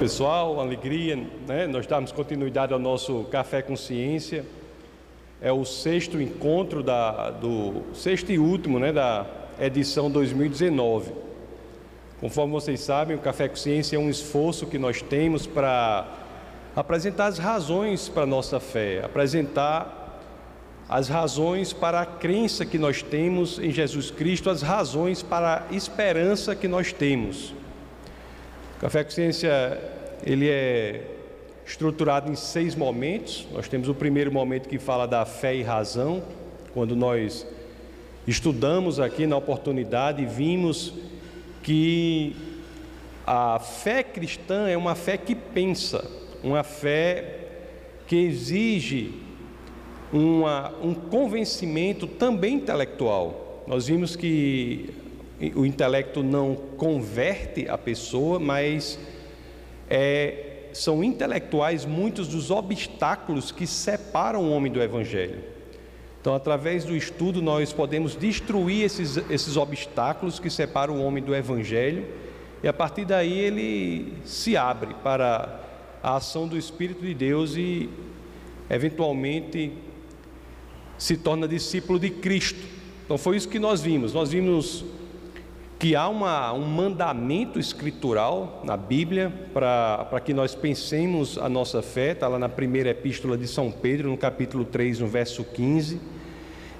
pessoal, uma alegria, né? Nós damos continuidade ao nosso Café Consciência. É o sexto encontro da, do sexto e último, né, da edição 2019. Conforme vocês sabem, o Café Consciência é um esforço que nós temos para apresentar as razões para a nossa fé, apresentar as razões para a crença que nós temos em Jesus Cristo, as razões para a esperança que nós temos. Café Consciência ele é estruturado em seis momentos. Nós temos o primeiro momento que fala da fé e razão, quando nós estudamos aqui na oportunidade e vimos que a fé cristã é uma fé que pensa, uma fé que exige uma, um convencimento também intelectual. Nós vimos que o intelecto não converte a pessoa, mas é, são intelectuais muitos dos obstáculos que separam o homem do Evangelho. Então, através do estudo, nós podemos destruir esses, esses obstáculos que separam o homem do Evangelho, e a partir daí ele se abre para a ação do Espírito de Deus e, eventualmente, se torna discípulo de Cristo. Então, foi isso que nós vimos. Nós vimos que há uma, um mandamento escritural na Bíblia para que nós pensemos a nossa fé, está lá na primeira epístola de São Pedro, no capítulo 3, no verso 15,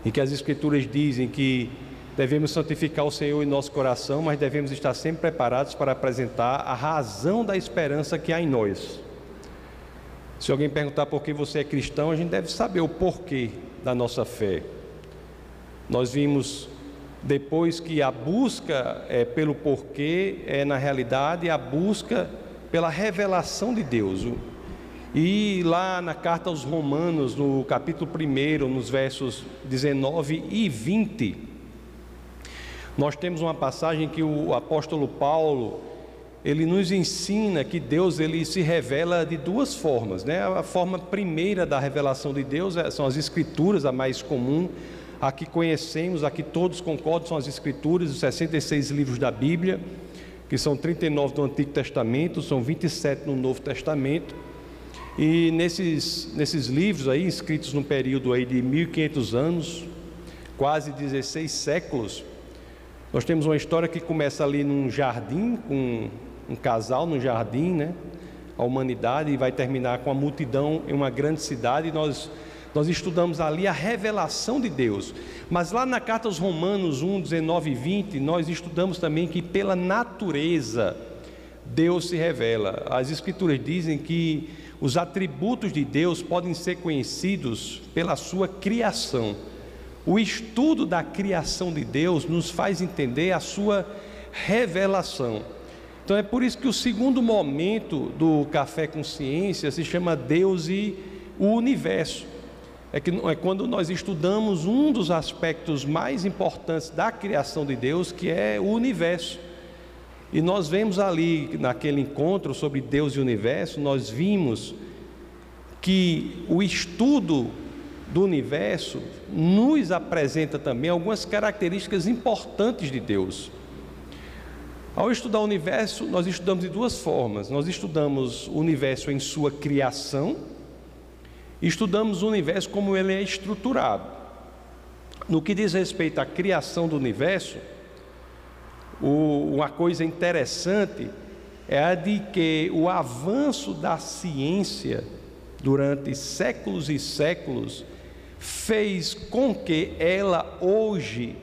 em que as Escrituras dizem que devemos santificar o Senhor em nosso coração, mas devemos estar sempre preparados para apresentar a razão da esperança que há em nós. Se alguém perguntar por que você é cristão, a gente deve saber o porquê da nossa fé. Nós vimos depois que a busca é, pelo porquê é, na realidade, a busca pela revelação de Deus. E lá na carta aos Romanos, no capítulo 1, nos versos 19 e 20, nós temos uma passagem que o apóstolo Paulo ele nos ensina que Deus ele se revela de duas formas, né? A forma primeira da revelação de Deus é, são as escrituras, a mais comum, a que conhecemos, a que todos concordam, são as Escrituras, os 66 livros da Bíblia, que são 39 do Antigo Testamento, são 27 no Novo Testamento. E nesses, nesses livros aí, escritos num período aí de 1500 anos, quase 16 séculos, nós temos uma história que começa ali num jardim, com um casal no jardim, né? A humanidade, e vai terminar com a multidão em uma grande cidade, e nós nós estudamos ali a revelação de Deus. Mas lá na carta aos Romanos 1, 19 e 20, nós estudamos também que pela natureza Deus se revela. As Escrituras dizem que os atributos de Deus podem ser conhecidos pela sua criação. O estudo da criação de Deus nos faz entender a sua revelação. Então é por isso que o segundo momento do Café Consciência se chama Deus e o Universo é que é quando nós estudamos um dos aspectos mais importantes da criação de Deus, que é o universo. E nós vemos ali, naquele encontro sobre Deus e universo, nós vimos que o estudo do universo nos apresenta também algumas características importantes de Deus. Ao estudar o universo, nós estudamos de duas formas. Nós estudamos o universo em sua criação, estudamos o universo como ele é estruturado. No que diz respeito à criação do universo, o, uma coisa interessante é a de que o avanço da ciência durante séculos e séculos fez com que ela hoje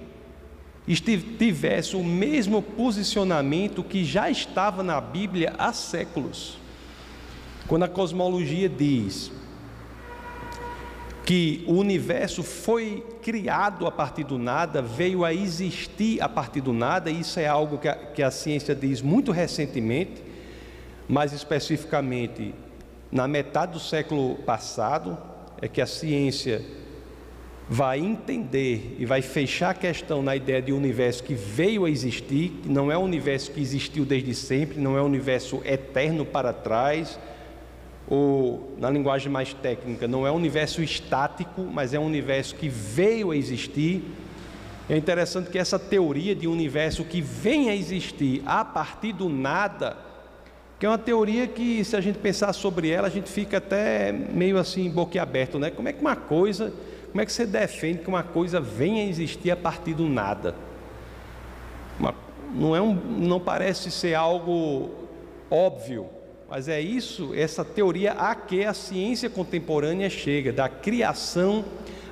tivesse o mesmo posicionamento que já estava na Bíblia há séculos. Quando a cosmologia diz que o universo foi criado a partir do nada, veio a existir a partir do nada, isso é algo que a, que a ciência diz muito recentemente, mais especificamente na metade do século passado, é que a ciência vai entender e vai fechar a questão na ideia de um universo que veio a existir, que não é um universo que existiu desde sempre, não é um universo eterno para trás, ou na linguagem mais técnica, não é um universo estático, mas é um universo que veio a existir. É interessante que essa teoria de universo que vem a existir a partir do nada, que é uma teoria que, se a gente pensar sobre ela, a gente fica até meio assim, boquiaberto, né? Como é que uma coisa, como é que você defende que uma coisa venha a existir a partir do nada? Uma, não, é um, não parece ser algo óbvio, mas é isso, essa teoria a que a ciência contemporânea chega, da criação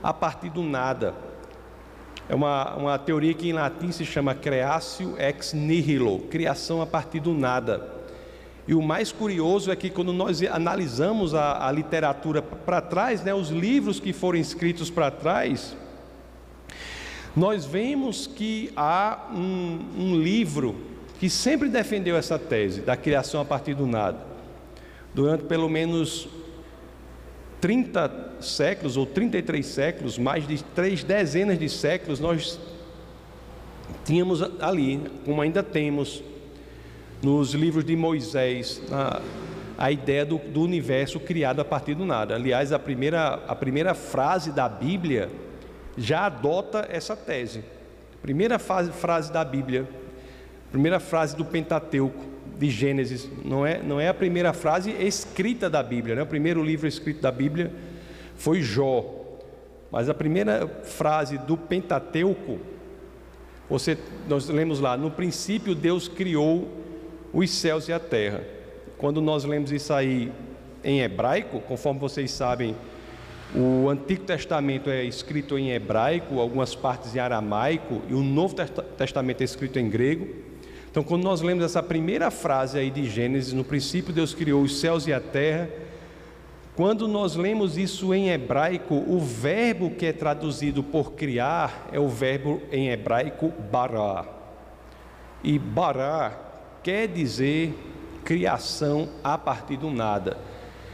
a partir do nada. É uma, uma teoria que em latim se chama creatio ex nihilo, criação a partir do nada. E o mais curioso é que quando nós analisamos a, a literatura para trás, né, os livros que foram escritos para trás, nós vemos que há um, um livro que sempre defendeu essa tese da criação a partir do nada. Durante pelo menos 30 séculos ou 33 séculos, mais de três dezenas de séculos, nós tínhamos ali, como ainda temos, nos livros de Moisés, a, a ideia do, do, universo criado a partir do nada. Aliás, a primeira, a primeira frase da Bíblia já adota essa tese. Primeira frase, frase da Bíblia, primeira frase do Pentateuco, de Gênesis, não é, não é a primeira frase escrita da Bíblia, né? o primeiro livro escrito da Bíblia foi Jó, mas a primeira frase do Pentateuco, você, nós lemos lá, no princípio Deus criou os céus e a terra. Quando nós lemos isso aí em hebraico, conforme vocês sabem, o Antigo Testamento é escrito em hebraico, algumas partes em aramaico, e o Novo Testamento é escrito em grego. Então, quando nós lemos essa primeira frase aí de Gênesis, no princípio Deus criou os céus e a terra, quando nós lemos isso em hebraico, o verbo que é traduzido por criar é o verbo em hebraico bará. E bará quer dizer criação a partir do nada.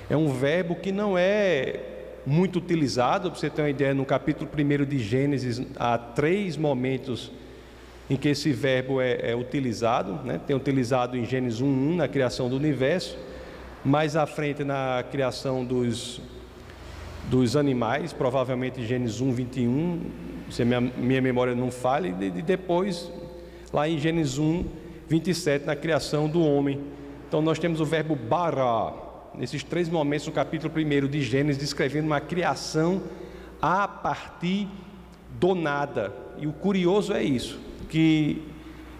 É um verbo que não é muito utilizado, para você ter uma ideia, no capítulo 1 de Gênesis, há três momentos em que esse verbo é, é utilizado, né? tem utilizado em Gênesis 1.1, na criação do universo, mais à frente na criação dos, dos animais, provavelmente Gênesis 1, 21, se minha, minha memória não falha, e depois, lá em Gênesis 1, 27, na criação do homem. Então nós temos o verbo bara, nesses três momentos no capítulo 1 de Gênesis, descrevendo uma criação a partir do nada. E o curioso é isso, que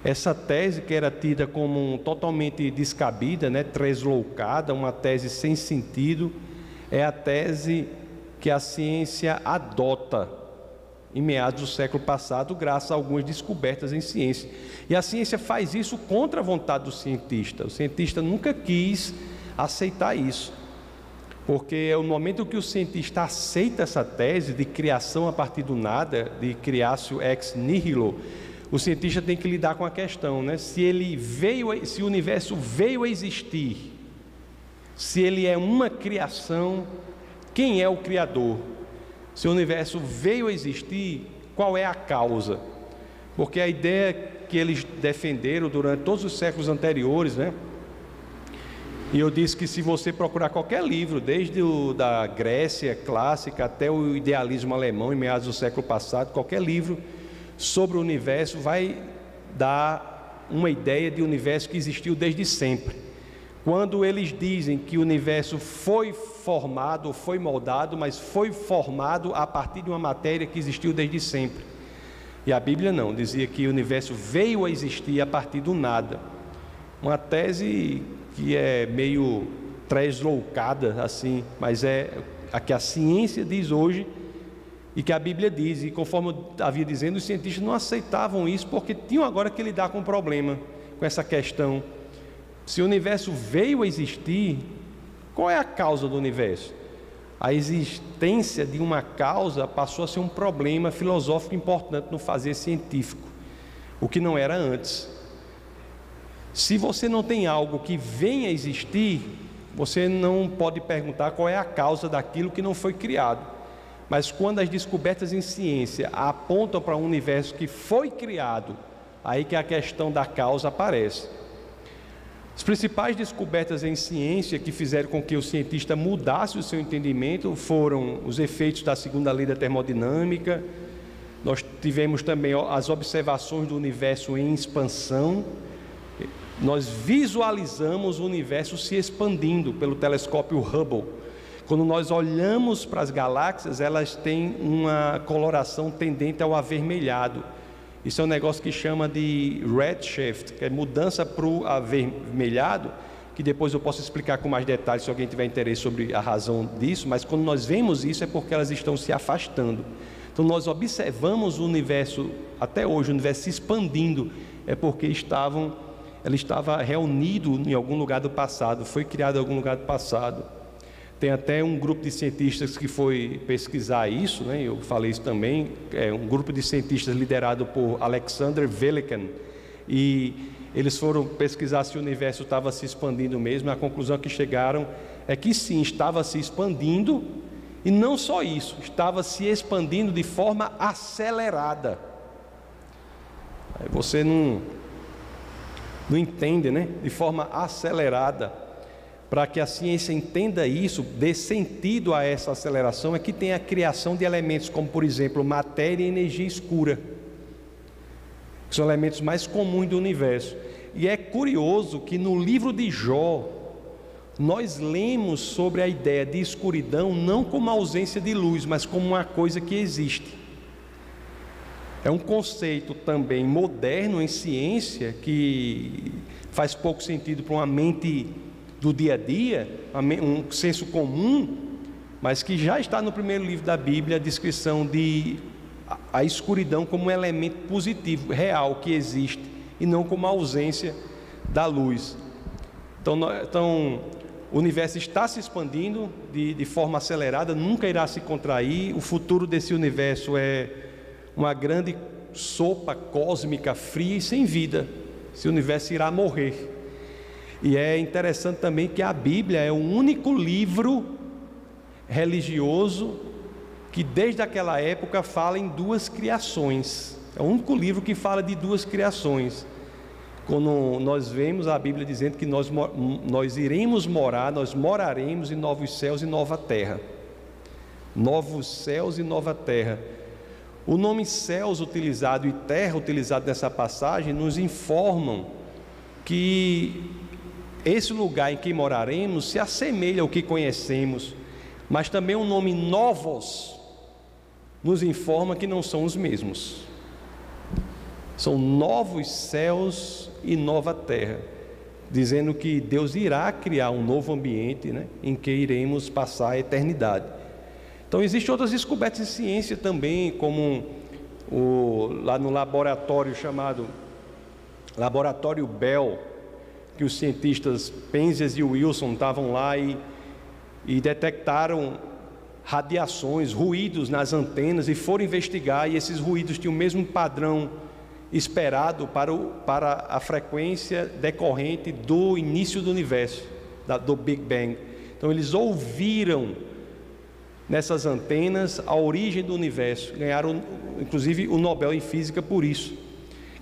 essa tese que era tida como totalmente descabida, né, tresloucada, uma tese sem sentido, é a tese que a ciência adota em meados do século passado, graças a algumas descobertas em ciência. E a ciência faz isso contra a vontade do cientista. O cientista nunca quis aceitar isso. Porque é o momento que o cientista aceita essa tese de criação a partir do nada, de criatio ex nihilo, o cientista tem que lidar com a questão, né? Se ele veio, se o universo veio a existir, se ele é uma criação, quem é o criador? Se o universo veio a existir, qual é a causa? Porque a ideia que eles defenderam durante todos os séculos anteriores, né? E eu disse que se você procurar qualquer livro, desde o da Grécia clássica até o idealismo alemão em meados do século passado, qualquer livro sobre o universo vai dar uma ideia de universo que existiu desde sempre. Quando eles dizem que o universo foi formado, foi moldado, mas foi formado a partir de uma matéria que existiu desde sempre. E a Bíblia não, dizia que o universo veio a existir a partir do nada. Uma tese que é meio tresloucada assim, mas é a que a ciência diz hoje e que a Bíblia diz. E conforme eu havia dizendo, os cientistas não aceitavam isso porque tinham agora que lidar com o problema, com essa questão se o universo veio a existir, qual é a causa do universo? A existência de uma causa passou a ser um problema filosófico importante no fazer científico, o que não era antes. Se você não tem algo que venha a existir, você não pode perguntar qual é a causa daquilo que não foi criado. Mas quando as descobertas em ciência apontam para um universo que foi criado, aí que a questão da causa aparece. As principais descobertas em ciência que fizeram com que o cientista mudasse o seu entendimento foram os efeitos da segunda lei da termodinâmica. Nós tivemos também as observações do universo em expansão. nós visualizamos o universo se expandindo pelo telescópio Hubble. Quando nós olhamos para as galáxias, elas têm uma coloração tendente ao avermelhado. Isso é um negócio que chama de redshift, que é mudança para o avermelhado, que depois eu posso explicar com mais detalhes se alguém tiver interesse sobre a razão disso, mas quando nós vemos isso é porque elas estão se afastando. Então nós observamos o universo até hoje, o universo se expandindo, é porque estavam ela estava reunido em algum lugar do passado, foi criado em algum lugar do passado. Tem até um grupo de cientistas que foi pesquisar isso, né? eu falei isso também, é um grupo de cientistas liderado por Alexander Velikan, e eles foram pesquisar se o universo estava se expandindo mesmo, a conclusão que chegaram é que sim, estava se expandindo, e não só isso, estava se expandindo de forma acelerada. Aí você não não entende, né? De forma acelerada. Para que a ciência entenda isso, dê sentido a essa aceleração, é que tem a criação de elementos como, por exemplo, matéria e energia escura, que são elementos mais comuns do universo. E é curioso que no livro de Jó, nós lemos sobre a ideia de escuridão não como ausência de luz, mas como uma coisa que existe. É um conceito também moderno em ciência que faz pouco sentido para uma mente do dia a dia, um senso comum, mas que já está no primeiro livro da Bíblia a descrição de a escuridão como um elemento positivo, real, que existe, e não como a ausência da luz. Então, então o universo está se expandindo de, de forma acelerada, nunca irá se contrair, o futuro desse universo é uma grande sopa cósmica fria e sem vida. Esse universo irá morrer. E é interessante também que a Bíblia é o único livro religioso que desde aquela época fala em duas criações. É o único livro que fala de duas criações. Quando nós vemos a Bíblia dizendo que nós, nós iremos morar, nós moraremos em novos céus e nova terra. Novos céus e nova terra. O nome céus utilizado e terra utilizado nessa passagem nos informam que esse lugar em que moraremos se assemelha ao que conhecemos, mas também o nome novos nos informa que não são os mesmos. São novos céus e nova terra, dizendo que Deus irá criar um novo ambiente né, em que iremos passar a eternidade. Então, existem outras descobertas em ciência também, como o, lá no laboratório chamado Laboratório Bell, que os cientistas Penzias e Wilson estavam lá e, e detectaram radiações, ruídos nas antenas e foram investigar, e esses ruídos tinham o mesmo padrão esperado para, o, para a frequência decorrente do início do universo, da, do Big Bang. Então, eles ouviram nessas antenas a origem do universo. Ganharam, inclusive, o Nobel em Física por isso.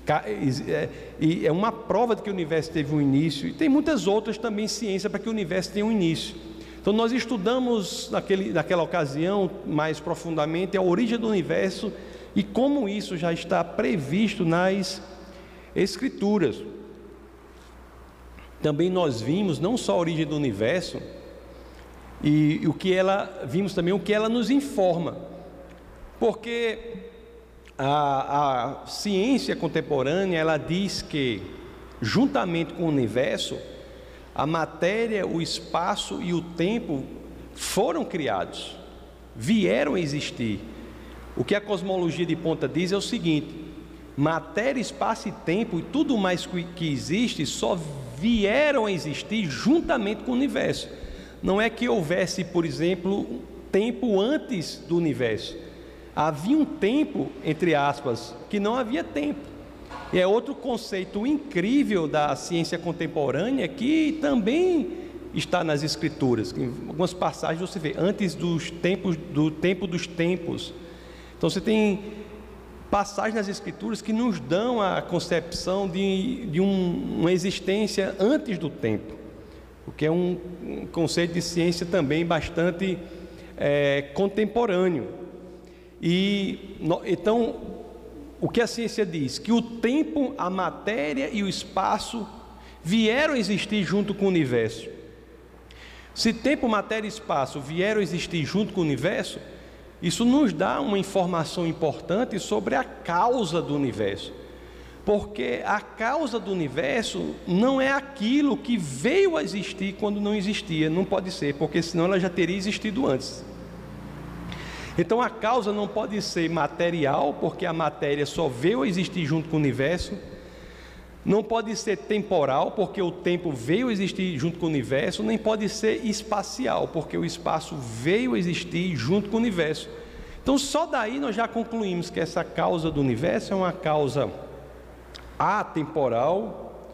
É, e é uma prova de que o universo teve um início, e tem muitas outras também ciência para que o universo tenha um início. Então, nós estudamos naquele, naquela ocasião mais profundamente a origem do universo e como isso já está previsto nas Escrituras. Também nós vimos não só a origem do universo, e, o que ela, vimos também o que ela nos informa, porque a, a ciência contemporânea ela diz que, juntamente com o universo, a matéria, o espaço e o tempo foram criados, vieram a existir. O que a cosmologia de ponta diz é o seguinte: matéria, espaço e tempo e tudo mais que existe só vieram a existir juntamente com o universo. Não é que houvesse, por exemplo, tempo antes do universo. Havia um tempo, entre aspas, que não havia tempo. E é outro conceito incrível da ciência contemporânea que também está nas escrituras. Em algumas passagens você vê antes dos tempos do tempo dos tempos. Então você tem passagens nas escrituras que nos dão a concepção de, de um, uma existência antes do tempo o que é um, conceito de ciência também bastante é, contemporâneo. E então, o que a ciência diz? Que o tempo, a matéria e o espaço vieram existir junto com o universo. Se tempo, matéria e espaço vieram existir junto com o universo, isso nos dá uma informação importante sobre a causa do universo. Porque a causa do universo não é aquilo que veio a existir quando não existia, não pode ser, porque senão ela já teria existido antes. Então a causa não pode ser material, porque a matéria só veio a existir junto com o universo. Não pode ser temporal, porque o tempo veio a existir junto com o universo, nem pode ser espacial, porque o espaço veio a existir junto com o universo. Então, só daí nós já concluímos que essa causa do universo é uma causa atemporal,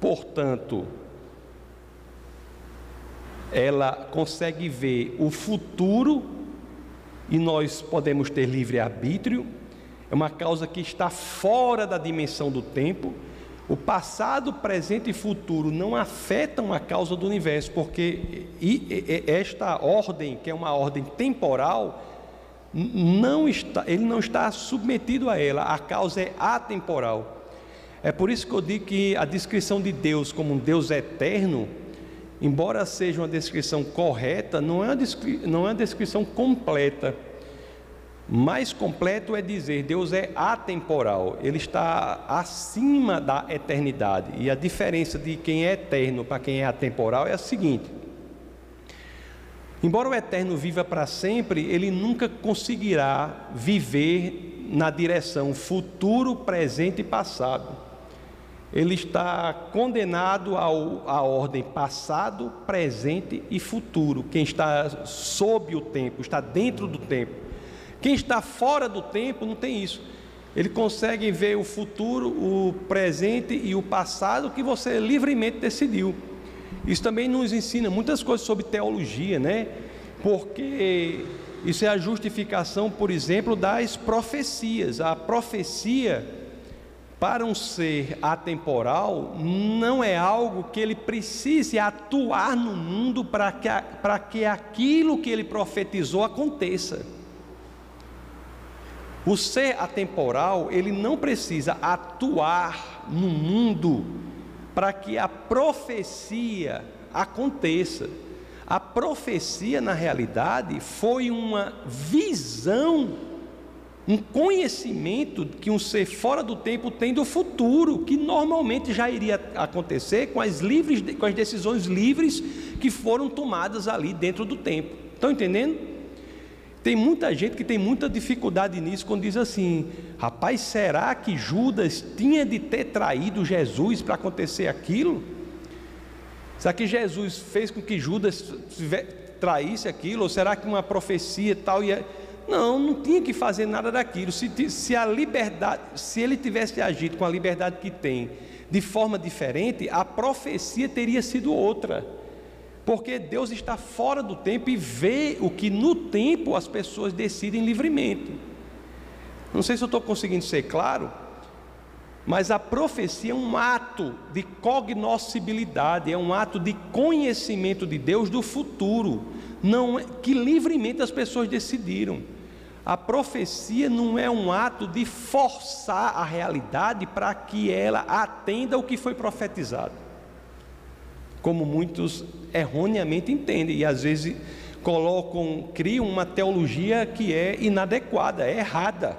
portanto, ela consegue ver o futuro e nós podemos ter livre-arbítrio, é uma causa que está fora da dimensão do tempo. O passado, presente e futuro não afetam a causa do universo, porque esta ordem, que é uma ordem temporal, não está, ele não está submetido a ela, a causa é atemporal. É por isso que eu digo que a descrição de Deus como um Deus eterno embora seja uma descrição correta, não é uma, descri não é uma descrição completa. Mais completo é dizer Deus é atemporal, ele está acima da eternidade. E a diferença de quem é eterno para quem é atemporal é a seguinte: embora o eterno viva para sempre, ele nunca conseguirá viver na direção futuro, presente e passado ele está condenado ao, à ordem passado, presente e futuro. Quem está sob o tempo, está dentro do tempo. Quem está fora do tempo não tem isso. Ele consegue ver o futuro, o presente e o passado que você livremente decidiu. Isso também nos ensina muitas coisas sobre teologia, né? Porque isso é a justificação, por exemplo, das profecias. A profecia para um ser atemporal, não é algo que ele precise atuar no mundo para que, para que aquilo que ele profetizou aconteça. O ser atemporal, ele não precisa atuar no mundo para que a profecia aconteça. A profecia, na realidade, foi uma visão um conhecimento que um ser fora do tempo tem do futuro, que normalmente já iria acontecer com as, livres, com as decisões livres que foram tomadas ali dentro do tempo. Estão entendendo? Tem muita gente que tem muita dificuldade nisso quando diz assim: rapaz, será que Judas tinha de ter traído Jesus para acontecer aquilo? Será que Jesus fez com que Judas traísse aquilo? Ou será que uma profecia tal ia não, não tinha que fazer nada daquilo. Se, se a liberdade, se ele tivesse agido com a liberdade que tem, de forma diferente, a profecia teria sido outra. Porque Deus está fora do tempo e vê o que no tempo as pessoas decidem livremente. Não sei se eu estou conseguindo ser claro, mas a profecia é um ato de cognoscibilidade, é um ato de conhecimento de Deus do futuro, não é, que livremente as pessoas decidiram. A profecia não é um ato de forçar a realidade para que ela atenda o que foi profetizado. Como muitos erroneamente entendem e às vezes colocam, criam uma teologia que é inadequada, é errada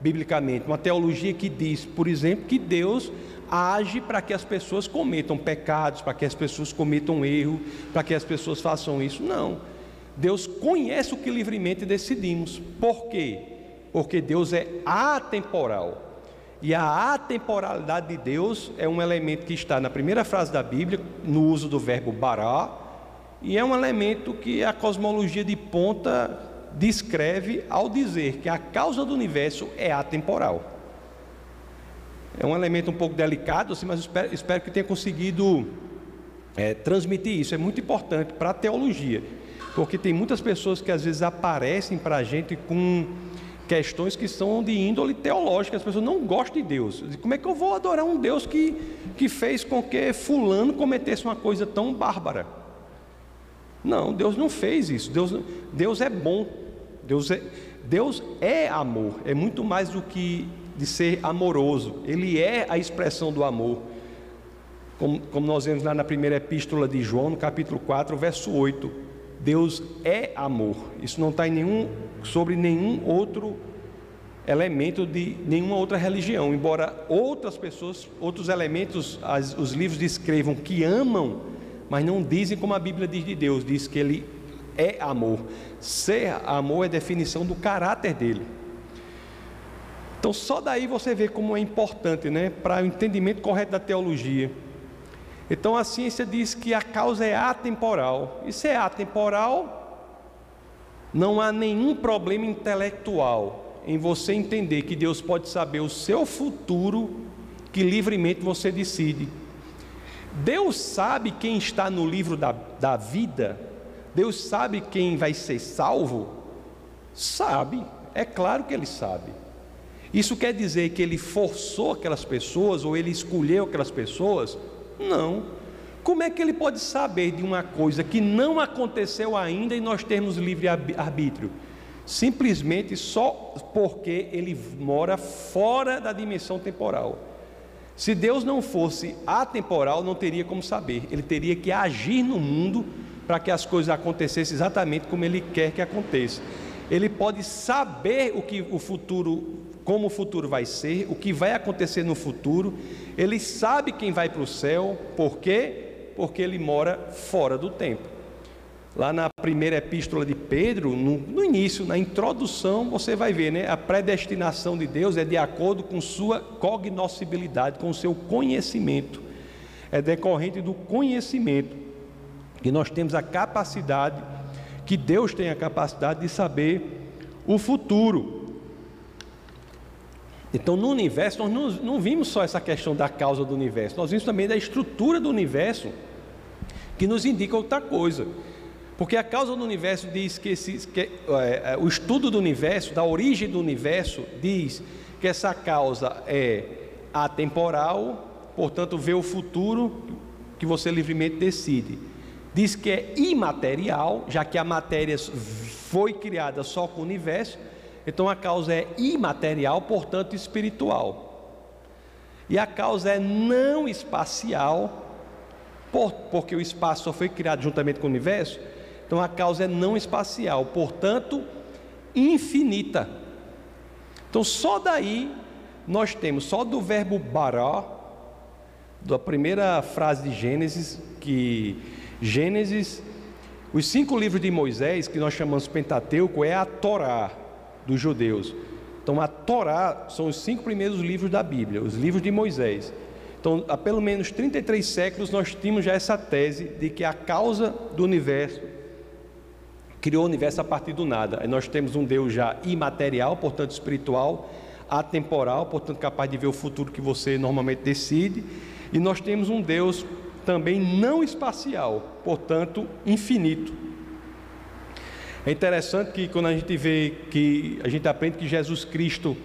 biblicamente. Uma teologia que diz, por exemplo, que Deus age para que as pessoas cometam pecados, para que as pessoas cometam erro, para que as pessoas façam isso. Não. Deus conhece o que livremente decidimos. Por quê? Porque Deus é atemporal. E a atemporalidade de Deus é um elemento que está na primeira frase da Bíblia, no uso do verbo bará, e é um elemento que a cosmologia de ponta descreve ao dizer que a causa do universo é atemporal. É um elemento um pouco delicado, assim, mas espero, espero que tenha conseguido é, transmitir isso. É muito importante para a teologia. Porque tem muitas pessoas que às vezes aparecem para a gente com questões que são de índole teológica, as pessoas não gostam de Deus. Como é que eu vou adorar um Deus que, que fez com que fulano cometesse uma coisa tão bárbara? Não, Deus não fez isso. Deus, Deus é bom. Deus é, Deus é amor. É muito mais do que de ser amoroso. Ele é a expressão do amor. como, como nós vemos lá na primeira epístola de João, no capítulo 4, verso 8. Deus é amor. Isso não está em nenhum, sobre nenhum outro elemento de nenhuma outra religião, embora outras pessoas, outros elementos, as, os livros descrevam que amam, mas não dizem como a Bíblia diz de Deus, diz que Ele é amor. Ser amor é definição do caráter dele. Então, só daí você vê como é importante, né, para o entendimento correto da teologia. Então, a ciência diz que a causa é atemporal. E se é atemporal, não há nenhum problema intelectual em você entender que Deus pode saber o seu futuro, que livremente você decide. Deus sabe quem está no livro da, da vida, Deus sabe quem vai ser salvo? Sabe, é claro que Ele sabe. Isso quer dizer que ele forçou aquelas pessoas ou ele escolheu aquelas pessoas? Não. Como é que ele pode saber de uma coisa que não aconteceu ainda e nós temos livre arbítrio? Simplesmente só porque ele mora fora da dimensão temporal. Se Deus não fosse atemporal, não teria como saber. Ele teria que agir no mundo para que as coisas acontecessem exatamente como ele quer que aconteça. Ele pode saber o que o futuro como o futuro vai ser, o que vai acontecer no futuro. Ele sabe quem vai para o céu, por quê? Porque ele mora fora do tempo. Lá na primeira epístola de Pedro, no, no início, na introdução, você vai ver, né? A predestinação de Deus é de acordo com sua cognoscibilidade, com seu conhecimento. É decorrente do conhecimento que nós temos a capacidade, que Deus tem a capacidade de saber o futuro. Então, no universo, nós não, vimos só essa questão da causa do universo, nós vimos também da estrutura do universo, que nos indica outra coisa. Porque a causa do universo diz que, esse, que é, é, o estudo do universo, da origem do universo, diz que essa causa é atemporal, portanto, vê o futuro que você livremente decide. Diz que é imaterial, já que a matéria foi criada só com o universo então a causa é imaterial, portanto espiritual. E a causa é não espacial, por, porque o espaço só foi criado juntamente com o universo. Então a causa é não espacial, portanto infinita. Então só daí nós temos, só do verbo bará, da primeira frase de Gênesis, que Gênesis, os cinco livros de Moisés, que nós chamamos Pentateuco, é a Torá dos judeus. Então, a Torá são os cinco primeiros livros da Bíblia, os livros de Moisés. Então, há pelo menos 33 séculos nós tínhamos já essa tese de que a causa do universo criou o universo a partir do nada. Aí nós temos um Deus já imaterial, portanto espiritual, atemporal, portanto capaz de ver o futuro que você normalmente decide, e nós temos um Deus também não espacial, portanto infinito. É interessante que quando a gente vê que a gente aprende que Jesus Cristo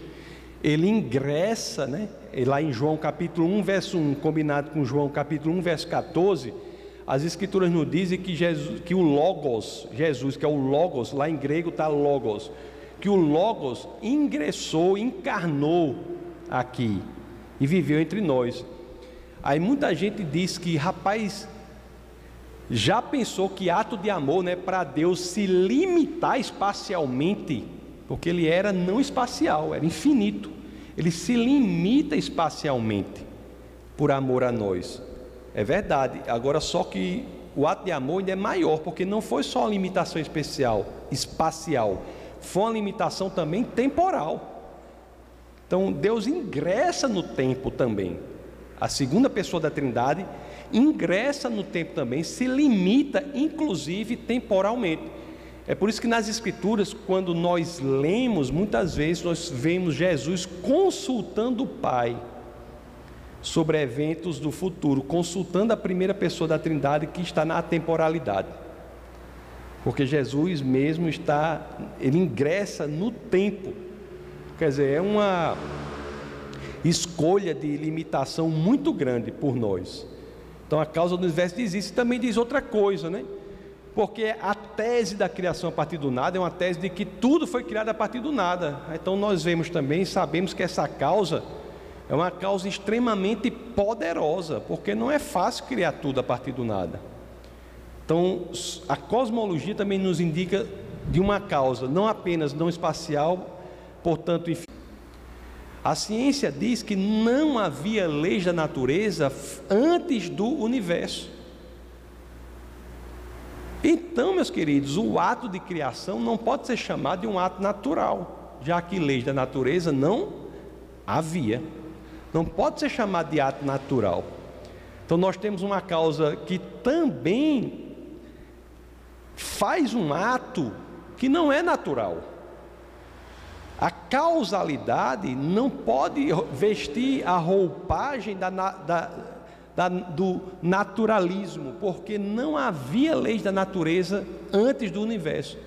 ele ingressa, né? Lá em João capítulo 1, verso 1, combinado com João capítulo 1, verso 14, as escrituras nos dizem que Jesus, que o logos, Jesus, que é o logos, lá em grego está logos, que o logos ingressou, encarnou aqui e viveu entre nós. Aí muita gente diz que, rapaz, já pensou que ato de amor, né, para Deus se limitar espacialmente, porque ele era não espacial, era infinito. Ele se limita espacialmente por amor a nós. É verdade. Agora só que o ato de amor ainda é maior, porque não foi só uma limitação especial, espacial, foi uma limitação também temporal. Então Deus ingressa no tempo também. A segunda pessoa da Trindade ingressa no tempo também, se limita, inclusive temporalmente. É por isso que nas Escrituras, quando nós lemos, muitas vezes nós vemos Jesus consultando o Pai sobre eventos do futuro, consultando a primeira pessoa da Trindade que está na temporalidade. Porque Jesus mesmo está, ele ingressa no tempo. Quer dizer, é uma escolha de limitação muito grande por nós. Então a causa do universo diz isso e também diz outra coisa, né? Porque a tese da criação a partir do nada é uma tese de que tudo foi criado a partir do nada. Então nós vemos também, sabemos que essa causa é uma causa extremamente poderosa, porque não é fácil criar tudo a partir do nada. Então, a cosmologia também nos indica de uma causa, não apenas não espacial, portanto, a ciência diz que não havia leis da natureza antes do universo. Então, meus queridos, o ato de criação não pode ser chamado de um ato natural, já que leis da natureza não havia. Não pode ser chamado de ato natural. Então, nós temos uma causa que também faz um ato que não é natural. A causalidade não pode vestir a roupagem da, da, da, do naturalismo, porque não havia leis da natureza antes do universo.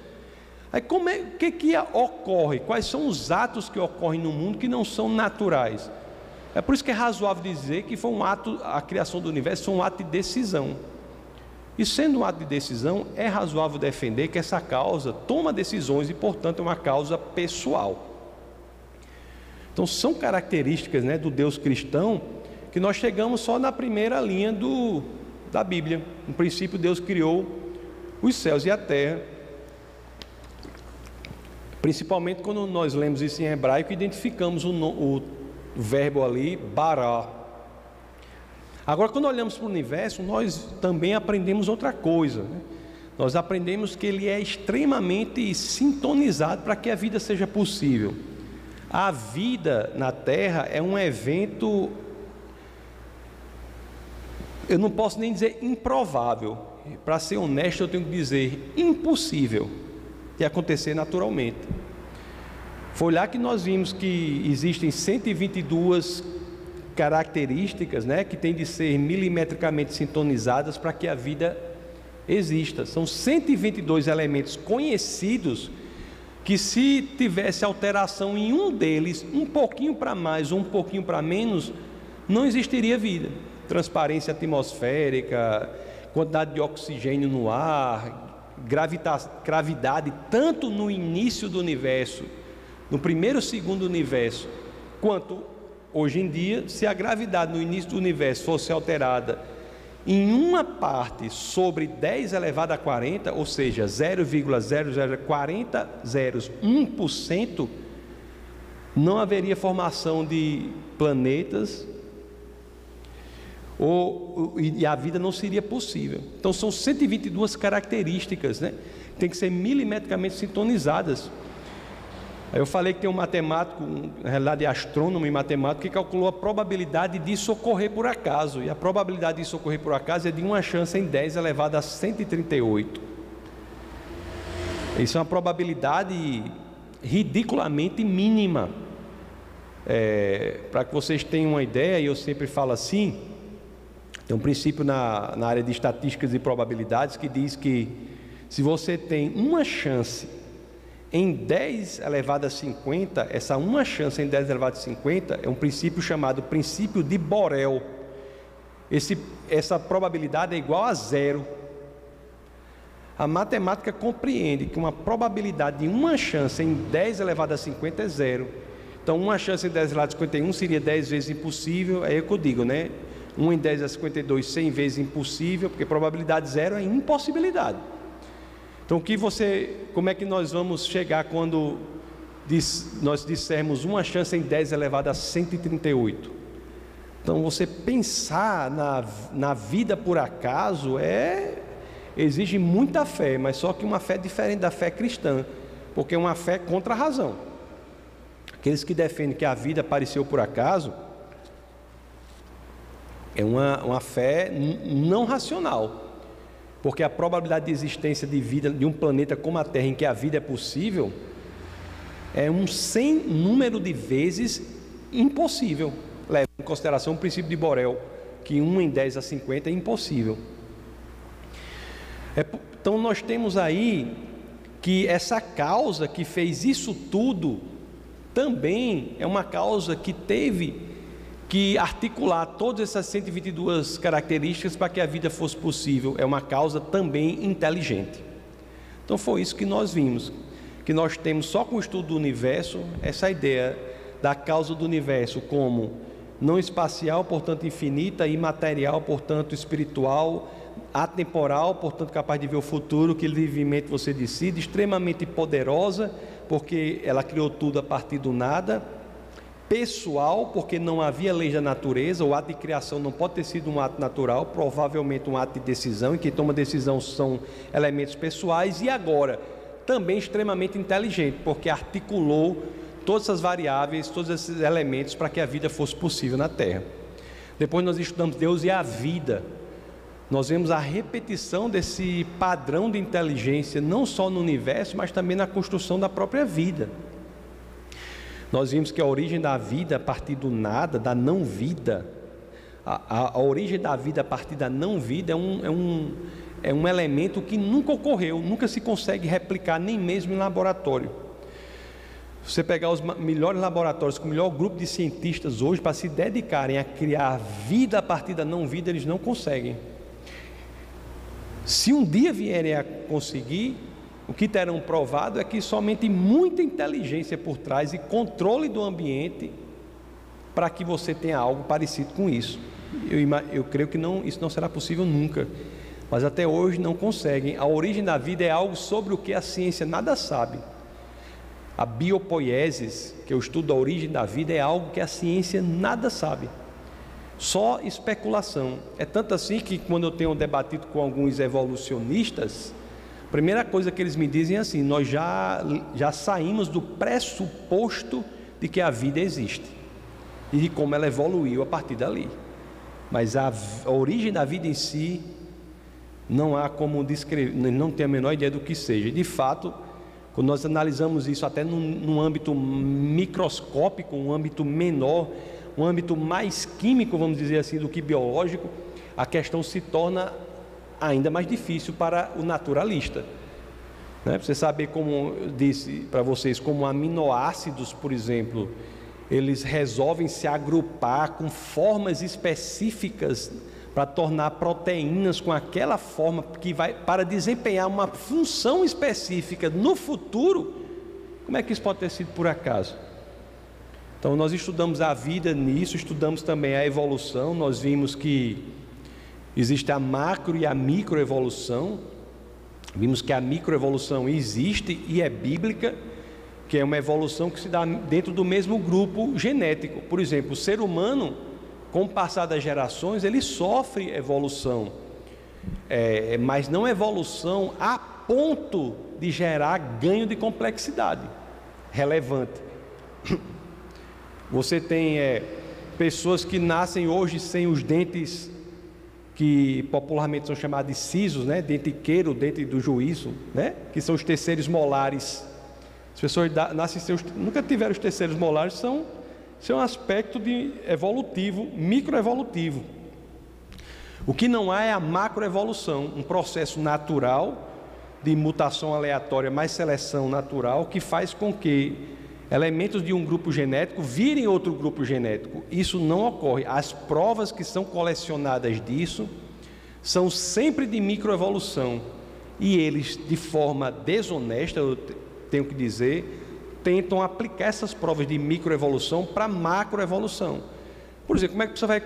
Aí como é, o que, que ocorre? Quais são os atos que ocorrem no mundo que não são naturais? É por isso que é razoável dizer que foi um ato, a criação do universo foi um ato de decisão. E sendo um ato de decisão, é razoável defender que essa causa toma decisões e, portanto, é uma causa pessoal. Então, são características né, do Deus cristão que nós chegamos só na primeira linha do, da Bíblia. No princípio, Deus criou os céus e a terra. Principalmente quando nós lemos isso em hebraico, identificamos o, o verbo ali, bará, Agora, quando olhamos para o universo, nós também aprendemos outra coisa. Né? Nós aprendemos que ele é extremamente sintonizado para que a vida seja possível. A vida na Terra é um evento, eu não posso nem dizer improvável, para ser honesto, eu tenho que dizer impossível de acontecer naturalmente. Foi lá que nós vimos que existem 122 características né, que têm de ser milimetricamente sintonizadas para que a vida exista. São 122 elementos conhecidos que, se tivesse alteração em um deles, um pouquinho para mais ou um pouquinho para menos, não existiria vida. Transparência atmosférica, quantidade de oxigênio no ar, gravidade, tanto no início do universo, no primeiro segundo universo, quanto Hoje em dia, se a gravidade no início do universo fosse alterada em uma parte sobre 10 elevado a 40, ou seja, 0,004001%, não haveria formação de planetas ou, e a vida não seria possível. Então são 122 características, né? Tem que ser milimetricamente sintonizadas eu falei que tem um matemático, na realidade astrônomo e matemático, que calculou a probabilidade disso ocorrer por acaso. E a probabilidade disso ocorrer por acaso é de uma chance em 10 elevado a 138. Isso é uma probabilidade ridiculamente mínima. É, Para que vocês tenham uma ideia, e eu sempre falo assim, tem um princípio na, na área de estatísticas e probabilidades que diz que se você tem uma chance em 10 elevado a 50, essa uma chance em 10 elevado a 50 é um princípio chamado princípio de Borel. Esse, essa probabilidade é igual a zero. A matemática compreende que uma probabilidade de uma chance em 10 elevado a 50 é zero. Então, uma chance em 10 elevado a 51 seria 10 vezes impossível, é o que eu digo, né? 1 em 10 a 52, 100 vezes impossível, porque probabilidade zero é impossibilidade. Então, que você, como é que nós vamos chegar quando diz, nós dissermos uma chance em 10 elevado a 138? Então, você pensar na, na vida por acaso é exige muita fé, mas só que uma fé diferente da fé cristã, porque é uma fé contra a razão. Aqueles que defendem que a vida apareceu por acaso é uma, uma fé não racional. Porque a probabilidade de existência de vida de um planeta como a Terra, em que a vida é possível, é um sem número de vezes impossível. Leva em consideração o princípio de Borel, que 1 em 10 a 50 é impossível. É, então nós temos aí que essa causa que fez isso tudo também é uma causa que teve que articular todas essas 122 características para que a vida fosse possível é uma causa também inteligente. Então foi isso que nós vimos, que nós temos só com o estudo do universo essa ideia da causa do universo como não espacial, portanto infinita, imaterial, portanto espiritual, atemporal, portanto capaz de ver o futuro, que livremente você decide, extremamente poderosa, porque ela criou tudo a partir do nada, pessoal, porque não havia lei da natureza, o ato de criação não pode ter sido um ato natural, provavelmente um ato de decisão, e quem toma decisão são elementos pessoais, e agora, também extremamente inteligente, porque articulou todas essas variáveis, todos esses elementos para que a vida fosse possível na Terra. Depois nós estudamos Deus e a vida. Nós vemos a repetição desse padrão de inteligência, não só no universo, mas também na construção da própria vida. Nós vimos que a origem da vida a partir do nada, da não vida, a, a, a origem da vida a partir da não vida é um, é, um, é um elemento que nunca ocorreu, nunca se consegue replicar, nem mesmo em laboratório. Você pegar os melhores laboratórios, com o melhor grupo de cientistas hoje, para se dedicarem a criar vida a partir da não vida, eles não conseguem. Se um dia vierem a conseguir, o que terão provado é que somente muita inteligência por trás e controle do ambiente para que você tenha algo parecido com isso. Eu, eu creio que não, isso não será possível nunca, mas até hoje não conseguem. A origem da vida é algo sobre o que a ciência nada sabe. A biopoiesis, que o estudo da origem da vida, é algo que a ciência nada sabe. Só especulação. É tanto assim que quando eu tenho debatido com alguns evolucionistas, Primeira coisa que eles me dizem é assim: nós já, já saímos do pressuposto de que a vida existe e de como ela evoluiu a partir dali. Mas a, a origem da vida em si não há como descrever, não tem a menor ideia do que seja. De fato, quando nós analisamos isso até num, num âmbito microscópico, um âmbito menor, um âmbito mais químico, vamos dizer assim, do que biológico, a questão se torna ainda mais difícil para o naturalista. Né? Você saber como eu disse para vocês, como aminoácidos, por exemplo, eles resolvem se agrupar com formas específicas para tornar proteínas com aquela forma que vai para desempenhar uma função específica no futuro. Como é que isso pode ter sido por acaso? Então nós estudamos a vida nisso, estudamos também a evolução, nós vimos que Existe a macro e a microevolução. Vimos que a microevolução existe e é bíblica, que é uma evolução que se dá dentro do mesmo grupo genético. Por exemplo, o ser humano, com o passar das gerações, ele sofre evolução, é, mas não evolução a ponto de gerar ganho de complexidade relevante. Você tem é, pessoas que nascem hoje sem os dentes que popularmente são chamados de sisos, né, dentiqueiro, dente do juízo, né, que são os terceiros molares. As pessoas nascem sem os, nunca tiveram os terceiros molares, são, são um aspecto de evolutivo, microevolutivo. O que não há é a macroevolução, um processo natural de mutação aleatória mais seleção natural que faz com que elementos de um grupo genético virem outro grupo genético. Isso não ocorre. As provas que são colecionadas disso são sempre de microevolução. E eles, de forma desonesta, eu tenho que dizer, tentam aplicar essas provas de microevolução para macroevolução. Por exemplo, como é que você vai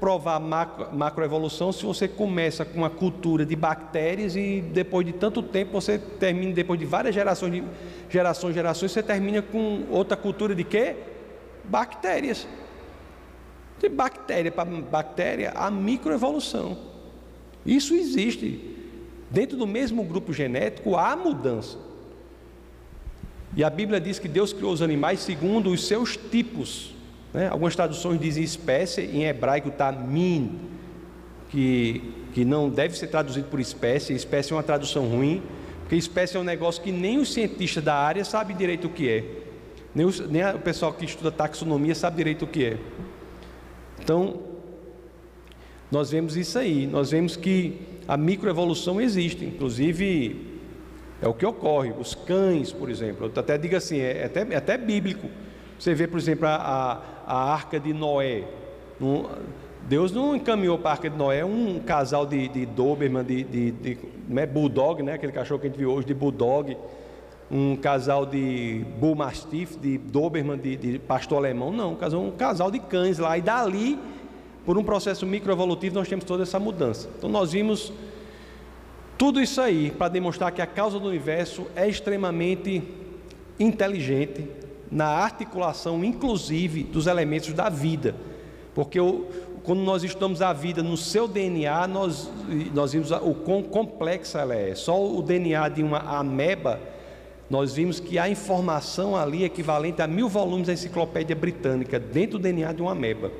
provar macro, macroevolução se você começa com uma cultura de bactérias e depois de tanto tempo você termina, depois de várias gerações, de, gerações, gerações, você termina com outra cultura de quê? Bactérias. De bactéria para bactéria, a microevolução. Isso existe. Dentro do mesmo grupo genético há mudança. E a Bíblia diz que Deus criou os animais segundo os seus tipos. Né? Algumas traduções dizem espécie, em hebraico está min, que, que não deve ser traduzido por espécie. Espécie é uma tradução ruim, porque espécie é um negócio que nem os cientistas da área sabem direito o que é, nem, os, nem o pessoal que estuda taxonomia sabe direito o que é. Então, nós vemos isso aí, nós vemos que a microevolução existe, inclusive é o que ocorre. Os cães, por exemplo, eu até digo assim, é até, é até bíblico. Você vê, por exemplo, a, a, arca de Noé. Deus não encaminhou para a arca de Noé um casal de, de Doberman, de, de, de né, Bulldog, né, aquele cachorro que a gente viu hoje, de Bulldog. um casal de Bull Mastiff, de Doberman, de, de pastor alemão, não, um casal, um casal de cães lá, e dali, por um processo microevolutivo, nós temos toda essa mudança. Então nós vimos tudo isso aí para demonstrar que a causa do universo é extremamente inteligente na articulação, inclusive, dos elementos da vida, porque o, quando nós estudamos a vida no seu DNA, nós, nós vimos o quão complexa ela é. Só o DNA de uma ameba nós vimos que há informação ali equivalente a mil volumes da enciclopédia britânica dentro do DNA de uma ameba.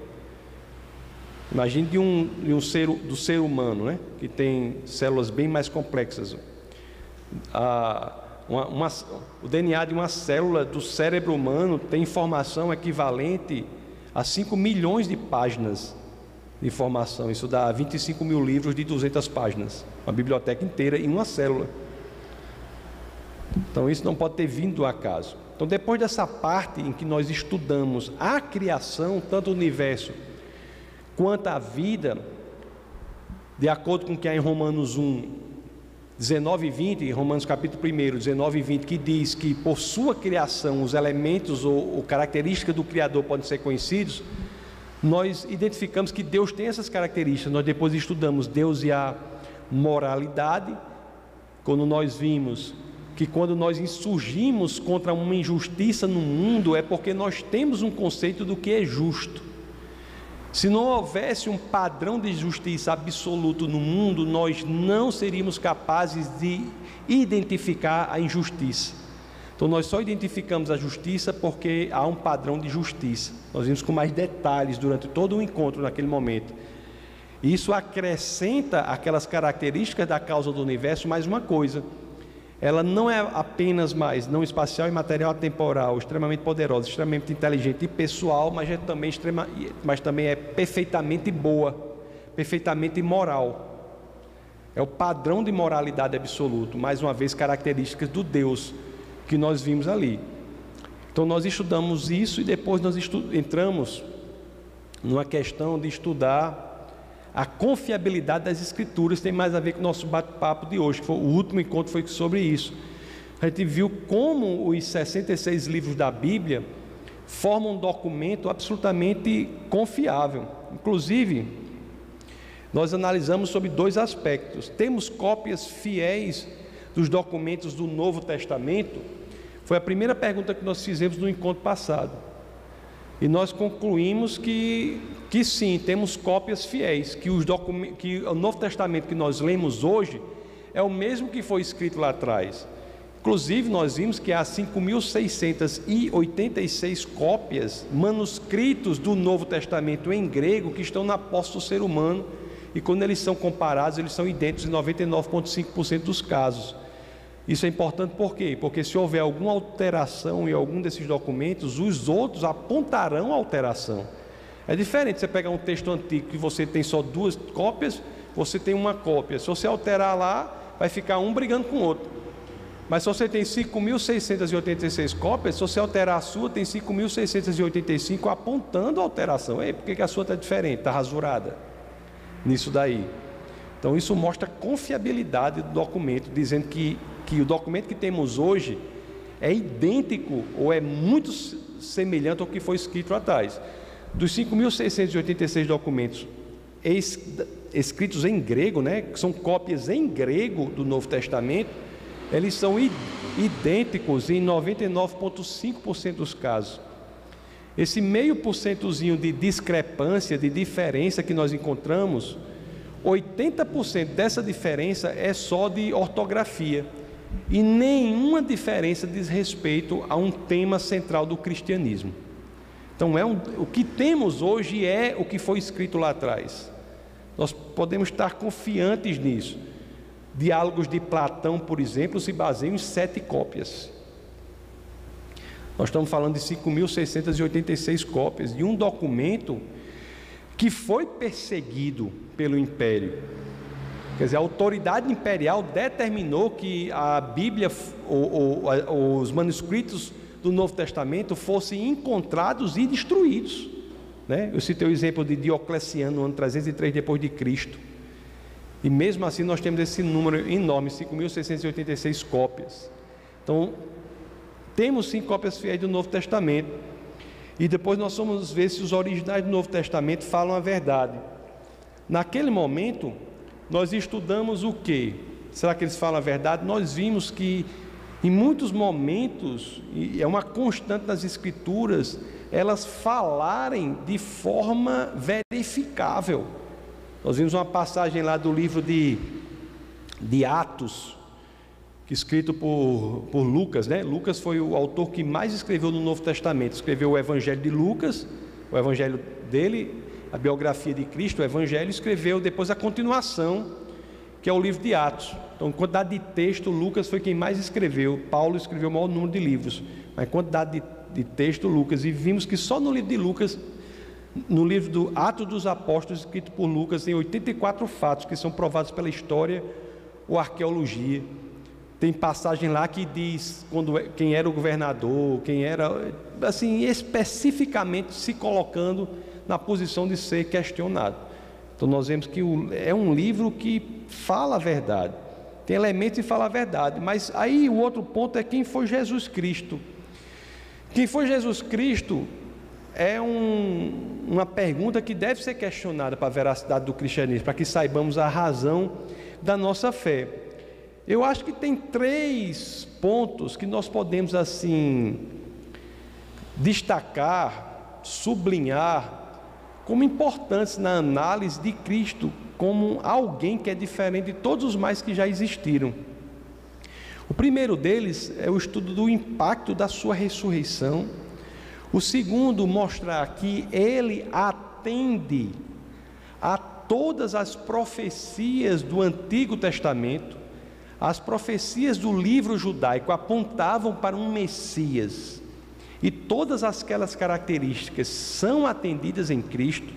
Imagine de um, de um ser, do ser humano, né? que tem células bem mais complexas. Ah, uma, uma, o DNA de uma célula do cérebro humano tem informação equivalente a 5 milhões de páginas de informação. Isso dá 25 mil livros de 200 páginas. Uma biblioteca inteira em uma célula. Então isso não pode ter vindo do acaso. Então depois dessa parte em que nós estudamos a criação, tanto o universo quanto a vida, de acordo com o que há em Romanos 1, 19 e 20, Romanos capítulo 1, 19 e 20, que diz que por sua criação os elementos ou, ou características do Criador podem ser conhecidos, nós identificamos que Deus tem essas características. Nós depois estudamos Deus e a moralidade, quando nós vimos que quando nós insurgimos contra uma injustiça no mundo é porque nós temos um conceito do que é justo. Se não houvesse um padrão de justiça absoluto no mundo, nós não seríamos capazes de identificar a injustiça. Então nós só identificamos a justiça porque há um padrão de justiça. Nós vimos com mais detalhes durante todo o encontro naquele momento. Isso acrescenta aquelas características da causa do universo mais uma coisa ela não é apenas mais não espacial e material temporal, extremamente poderosa, extremamente inteligente e pessoal, mas, é também, extrema, mas também é perfeitamente boa, perfeitamente moral. É o padrão de moralidade absoluto, mais uma vez, características do Deus que nós vimos ali. Então, nós estudamos isso e depois nós entramos numa questão de estudar a confiabilidade das escrituras tem mais a ver com o nosso bate-papo de hoje, foi, o último encontro foi sobre isso. A gente viu como os 66 livros da Bíblia formam um documento absolutamente confiável. Inclusive, nós analisamos sobre dois aspectos. Temos cópias fiéis dos documentos do Novo Testamento? Foi a primeira pergunta que nós fizemos no encontro passado. E nós concluímos que, que sim, temos cópias fiéis, que, os que o Novo Testamento que nós lemos hoje é o mesmo que foi escrito lá atrás. Inclusive, nós vimos que há 5.686 cópias, manuscritos do Novo Testamento em grego, que estão na posse do ser humano, e quando eles são comparados, eles são idênticos em 99,5% dos casos. Isso é importante por quê? Porque se houver alguma alteração em algum desses documentos, os outros apontarão a alteração. É diferente você pegar um texto antigo que você tem só duas cópias, você tem uma cópia. Se você alterar lá, vai ficar um brigando com o outro. Mas se você tem 5.686 cópias, se você alterar a sua, tem 5.685 apontando a alteração. Ei, por que a sua está diferente, está rasurada? Nisso daí. Então isso mostra a confiabilidade do documento, dizendo que que o documento que temos hoje é idêntico ou é muito semelhante ao que foi escrito atrás. Dos 5.686 documentos escritos em grego, né, que são cópias em grego do Novo Testamento, eles são idênticos em 99,5% dos casos. Esse meio porcentozinho de discrepância, de diferença que nós encontramos, 80% dessa diferença é só de ortografia e nenhuma diferença diz respeito a um tema central do cristianismo. Então, é um, o que temos hoje é o que foi escrito lá atrás. Nós podemos estar confiantes nisso. Diálogos de Platão, por exemplo, se baseiam em sete cópias. Nós estamos falando de 5.686 cópias de um documento que foi perseguido pelo império Quer dizer, a autoridade imperial determinou que a Bíblia, ou, ou, os manuscritos do Novo Testamento fossem encontrados e destruídos. Né? Eu citei o exemplo de Diocleciano, no ano 303 depois de Cristo. E mesmo assim nós temos esse número enorme, 5.686 cópias. Então, temos sim cópias fiéis do Novo Testamento. E depois nós vamos ver se os originais do Novo Testamento falam a verdade. Naquele momento, nós estudamos o que? Será que eles falam a verdade? Nós vimos que em muitos momentos, e é uma constante nas Escrituras, elas falarem de forma verificável. Nós vimos uma passagem lá do livro de, de Atos, que escrito por, por Lucas, né? Lucas foi o autor que mais escreveu no Novo Testamento. Escreveu o Evangelho de Lucas, o Evangelho dele, a biografia de Cristo, o Evangelho, escreveu depois a continuação, que é o livro de Atos. Então, quantidade de texto, Lucas foi quem mais escreveu. Paulo escreveu o maior número de livros, mas quantidade de, de texto, Lucas. E vimos que só no livro de Lucas, no livro do Atos dos Apóstolos, escrito por Lucas, tem 84 fatos que são provados pela história ou arqueologia. Tem passagem lá que diz quando, é, quem era o governador, quem era, assim, especificamente se colocando na posição de ser questionado. Então nós vemos que é um livro que fala a verdade tem elementos e fala a verdade. Mas aí o outro ponto é quem foi Jesus Cristo. Quem foi Jesus Cristo é um, uma pergunta que deve ser questionada para a veracidade do cristianismo, para que saibamos a razão da nossa fé. Eu acho que tem três pontos que nós podemos assim destacar, sublinhar como importantes na análise de Cristo como alguém que é diferente de todos os mais que já existiram. O primeiro deles é o estudo do impacto da sua ressurreição. O segundo, mostrar que ele atende a todas as profecias do Antigo Testamento. As profecias do livro judaico apontavam para um Messias. E todas aquelas características são atendidas em Cristo.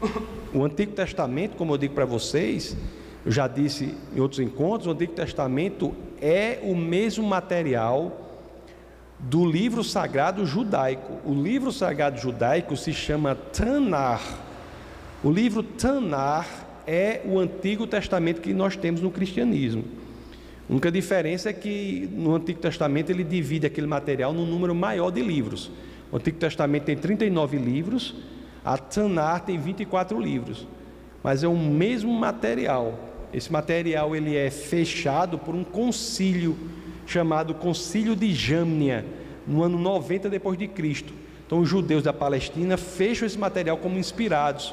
O Antigo Testamento, como eu digo para vocês, eu já disse em outros encontros, o Antigo Testamento é o mesmo material do livro sagrado judaico. O livro sagrado judaico se chama Tanar. O livro Tanar é o Antigo Testamento que nós temos no cristianismo. A única diferença é que no Antigo Testamento ele divide aquele material num número maior de livros. O Antigo Testamento tem 39 livros, a Tanar tem 24 livros, mas é o mesmo material. Esse material ele é fechado por um concílio chamado Concílio de Jâmnia, no ano 90 depois de Cristo. Então os judeus da Palestina fecham esse material como inspirados.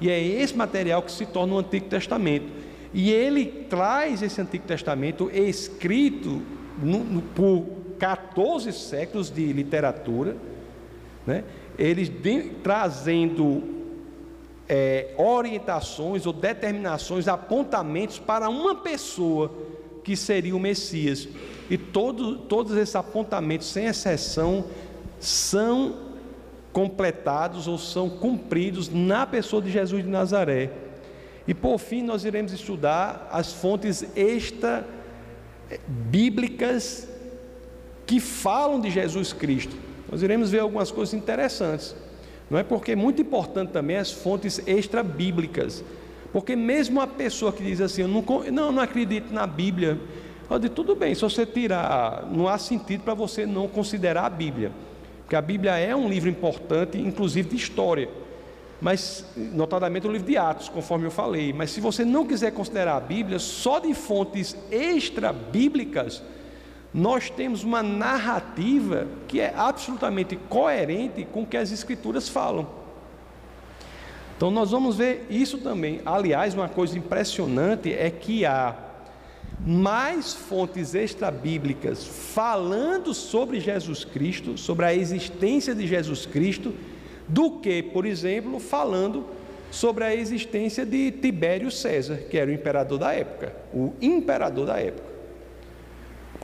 E é esse material que se torna o Antigo Testamento. E ele traz esse Antigo Testamento escrito no, no, por 14 séculos de literatura, né? Eles trazendo é, orientações ou determinações, apontamentos para uma pessoa que seria o Messias. E todo, todos esses apontamentos, sem exceção, são completados ou são cumpridos na pessoa de Jesus de Nazaré. E por fim, nós iremos estudar as fontes extra bíblicas que falam de Jesus Cristo. Nós iremos ver algumas coisas interessantes. Não é porque é muito importante também as fontes extra-bíblicas. Porque mesmo a pessoa que diz assim, eu não, não, não acredito na Bíblia, eu tudo bem, se você tirar, não há sentido para você não considerar a Bíblia. Porque a Bíblia é um livro importante, inclusive de história. Mas, notadamente, o livro de Atos, conforme eu falei. Mas se você não quiser considerar a Bíblia, só de fontes extra-bíblicas, nós temos uma narrativa que é absolutamente coerente com o que as Escrituras falam. Então, nós vamos ver isso também. Aliás, uma coisa impressionante é que há mais fontes extrabíblicas falando sobre Jesus Cristo, sobre a existência de Jesus Cristo, do que, por exemplo, falando sobre a existência de Tibério César, que era o imperador da época, o imperador da época.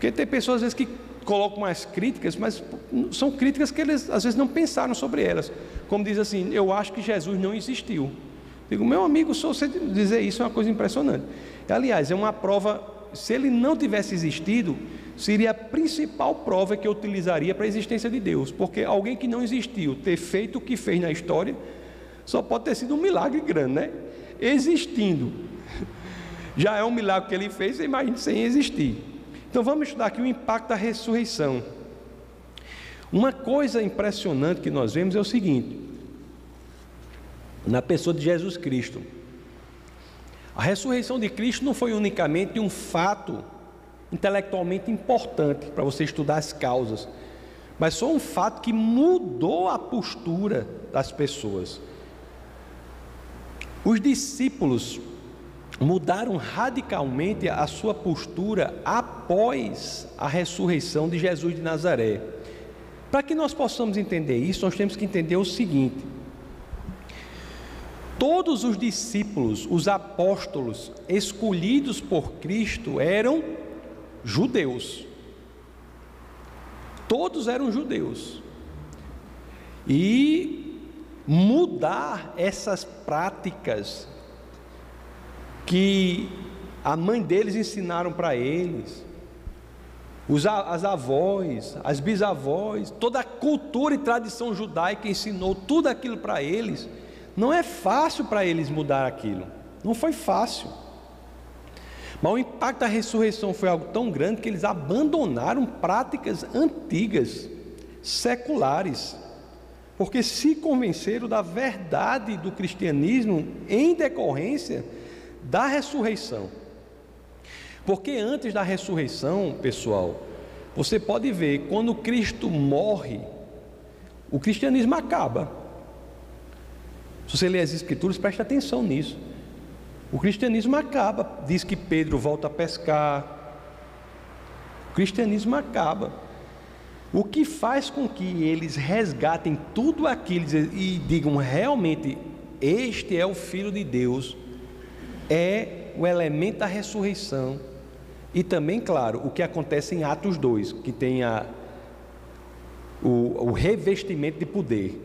Porque tem pessoas às vezes que colocam mais críticas, mas são críticas que eles às vezes não pensaram sobre elas. Como diz assim, eu acho que Jesus não existiu. Digo, meu amigo, só você dizer isso é uma coisa impressionante. Aliás, é uma prova, se ele não tivesse existido, seria a principal prova que eu utilizaria para a existência de Deus. Porque alguém que não existiu, ter feito o que fez na história, só pode ter sido um milagre grande, né? Existindo. Já é um milagre que ele fez, imagine sem existir. Então vamos estudar aqui o impacto da ressurreição. Uma coisa impressionante que nós vemos é o seguinte: na pessoa de Jesus Cristo, a ressurreição de Cristo não foi unicamente um fato intelectualmente importante para você estudar as causas, mas foi um fato que mudou a postura das pessoas. Os discípulos mudaram radicalmente a sua postura após a ressurreição de Jesus de Nazaré. Para que nós possamos entender isso, nós temos que entender o seguinte: todos os discípulos, os apóstolos escolhidos por Cristo eram judeus. Todos eram judeus. E mudar essas práticas que a mãe deles ensinaram para eles, os, as avós, as bisavós, toda a cultura e tradição judaica ensinou tudo aquilo para eles. Não é fácil para eles mudar aquilo. Não foi fácil. Mas o impacto da ressurreição foi algo tão grande que eles abandonaram práticas antigas, seculares, porque se convenceram da verdade do cristianismo em decorrência da ressurreição. Porque antes da ressurreição, pessoal, você pode ver, quando Cristo morre, o cristianismo acaba. Se você ler as Escrituras, preste atenção nisso. O cristianismo acaba. Diz que Pedro volta a pescar. O cristianismo acaba. O que faz com que eles resgatem tudo aquilo e digam realmente: Este é o Filho de Deus, é o elemento da ressurreição. E também, claro, o que acontece em Atos 2, que tem a, o, o revestimento de poder.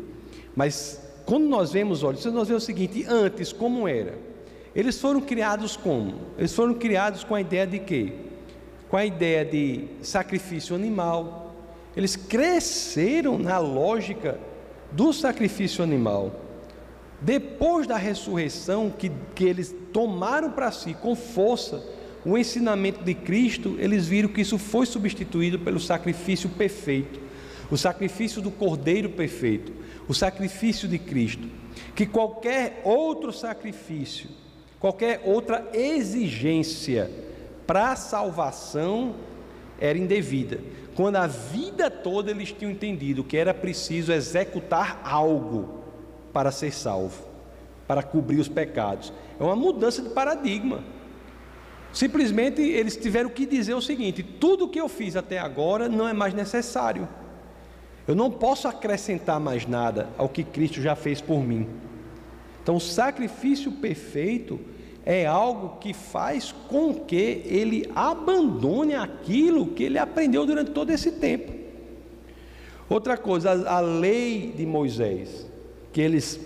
Mas quando nós vemos, olha, nós vemos o seguinte: antes, como era? Eles foram criados como? Eles foram criados com a ideia de quê? Com a ideia de sacrifício animal. Eles cresceram na lógica do sacrifício animal. Depois da ressurreição, que, que eles tomaram para si com força o ensinamento de Cristo, eles viram que isso foi substituído pelo sacrifício perfeito, o sacrifício do Cordeiro perfeito, o sacrifício de Cristo. Que qualquer outro sacrifício Qualquer outra exigência para a salvação era indevida. Quando a vida toda eles tinham entendido que era preciso executar algo para ser salvo, para cobrir os pecados. É uma mudança de paradigma. Simplesmente eles tiveram que dizer o seguinte: tudo o que eu fiz até agora não é mais necessário. Eu não posso acrescentar mais nada ao que Cristo já fez por mim. Então, o sacrifício perfeito é algo que faz com que ele abandone aquilo que ele aprendeu durante todo esse tempo. Outra coisa, a, a lei de Moisés, que eles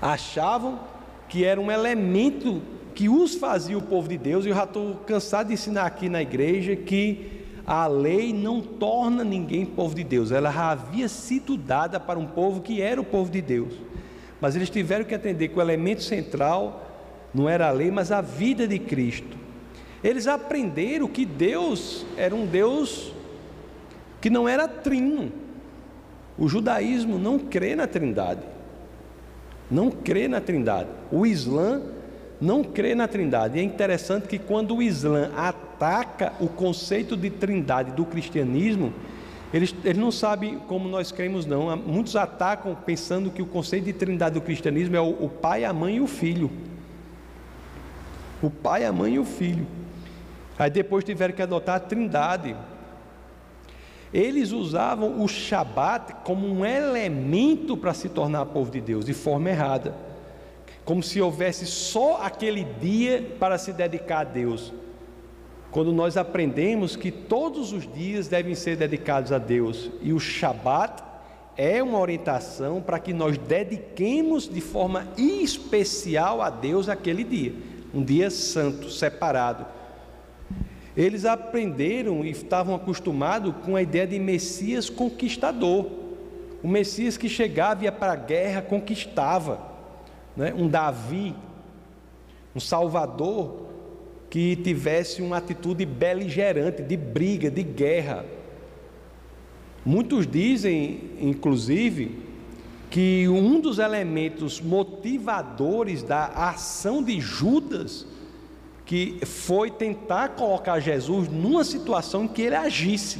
achavam que era um elemento que os fazia o povo de Deus, e eu já estou cansado de ensinar aqui na igreja que a lei não torna ninguém povo de Deus, ela já havia sido dada para um povo que era o povo de Deus. Mas eles tiveram que atender que o elemento central não era a lei, mas a vida de Cristo. Eles aprenderam que Deus era um Deus que não era trino. O judaísmo não crê na Trindade. Não crê na Trindade. O Islã não crê na Trindade. E é interessante que quando o Islã ataca o conceito de Trindade do cristianismo, eles, eles não sabem como nós cremos, não. Muitos atacam pensando que o conceito de trindade do cristianismo é o, o pai, a mãe e o filho. O pai, a mãe e o filho. Aí depois tiveram que adotar a trindade. Eles usavam o Shabat como um elemento para se tornar povo de Deus, de forma errada. Como se houvesse só aquele dia para se dedicar a Deus. Quando nós aprendemos que todos os dias devem ser dedicados a Deus e o Shabat é uma orientação para que nós dediquemos de forma especial a Deus aquele dia, um dia santo, separado. Eles aprenderam e estavam acostumados com a ideia de Messias conquistador, o Messias que chegava ia para a guerra, conquistava, né? um Davi, um Salvador que tivesse uma atitude beligerante, de briga, de guerra. Muitos dizem, inclusive, que um dos elementos motivadores da ação de Judas que foi tentar colocar Jesus numa situação em que ele agisse.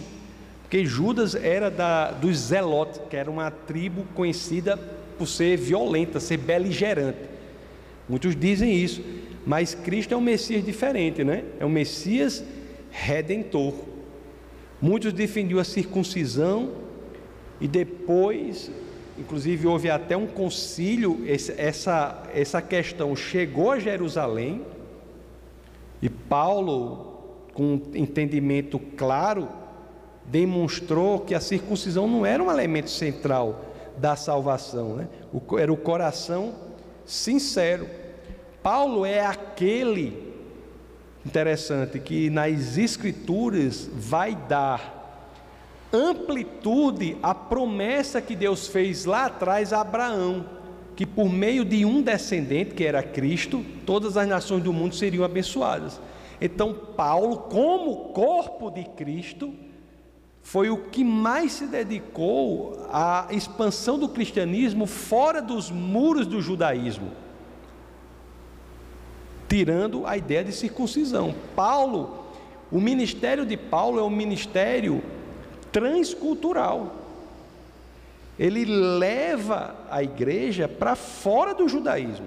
Porque Judas era da, dos Zelotes, que era uma tribo conhecida por ser violenta, ser beligerante. Muitos dizem isso, mas Cristo é um Messias diferente, né? É um Messias redentor. Muitos defendiam a circuncisão e depois, inclusive houve até um concílio, essa, essa questão chegou a Jerusalém e Paulo, com um entendimento claro, demonstrou que a circuncisão não era um elemento central da salvação, né? era o coração sincero. Paulo é aquele, interessante, que nas Escrituras vai dar amplitude à promessa que Deus fez lá atrás a Abraão, que por meio de um descendente, que era Cristo, todas as nações do mundo seriam abençoadas. Então, Paulo, como corpo de Cristo, foi o que mais se dedicou à expansão do cristianismo fora dos muros do judaísmo, tirando a ideia de circuncisão. Paulo, o ministério de Paulo é um ministério transcultural. Ele leva a igreja para fora do judaísmo.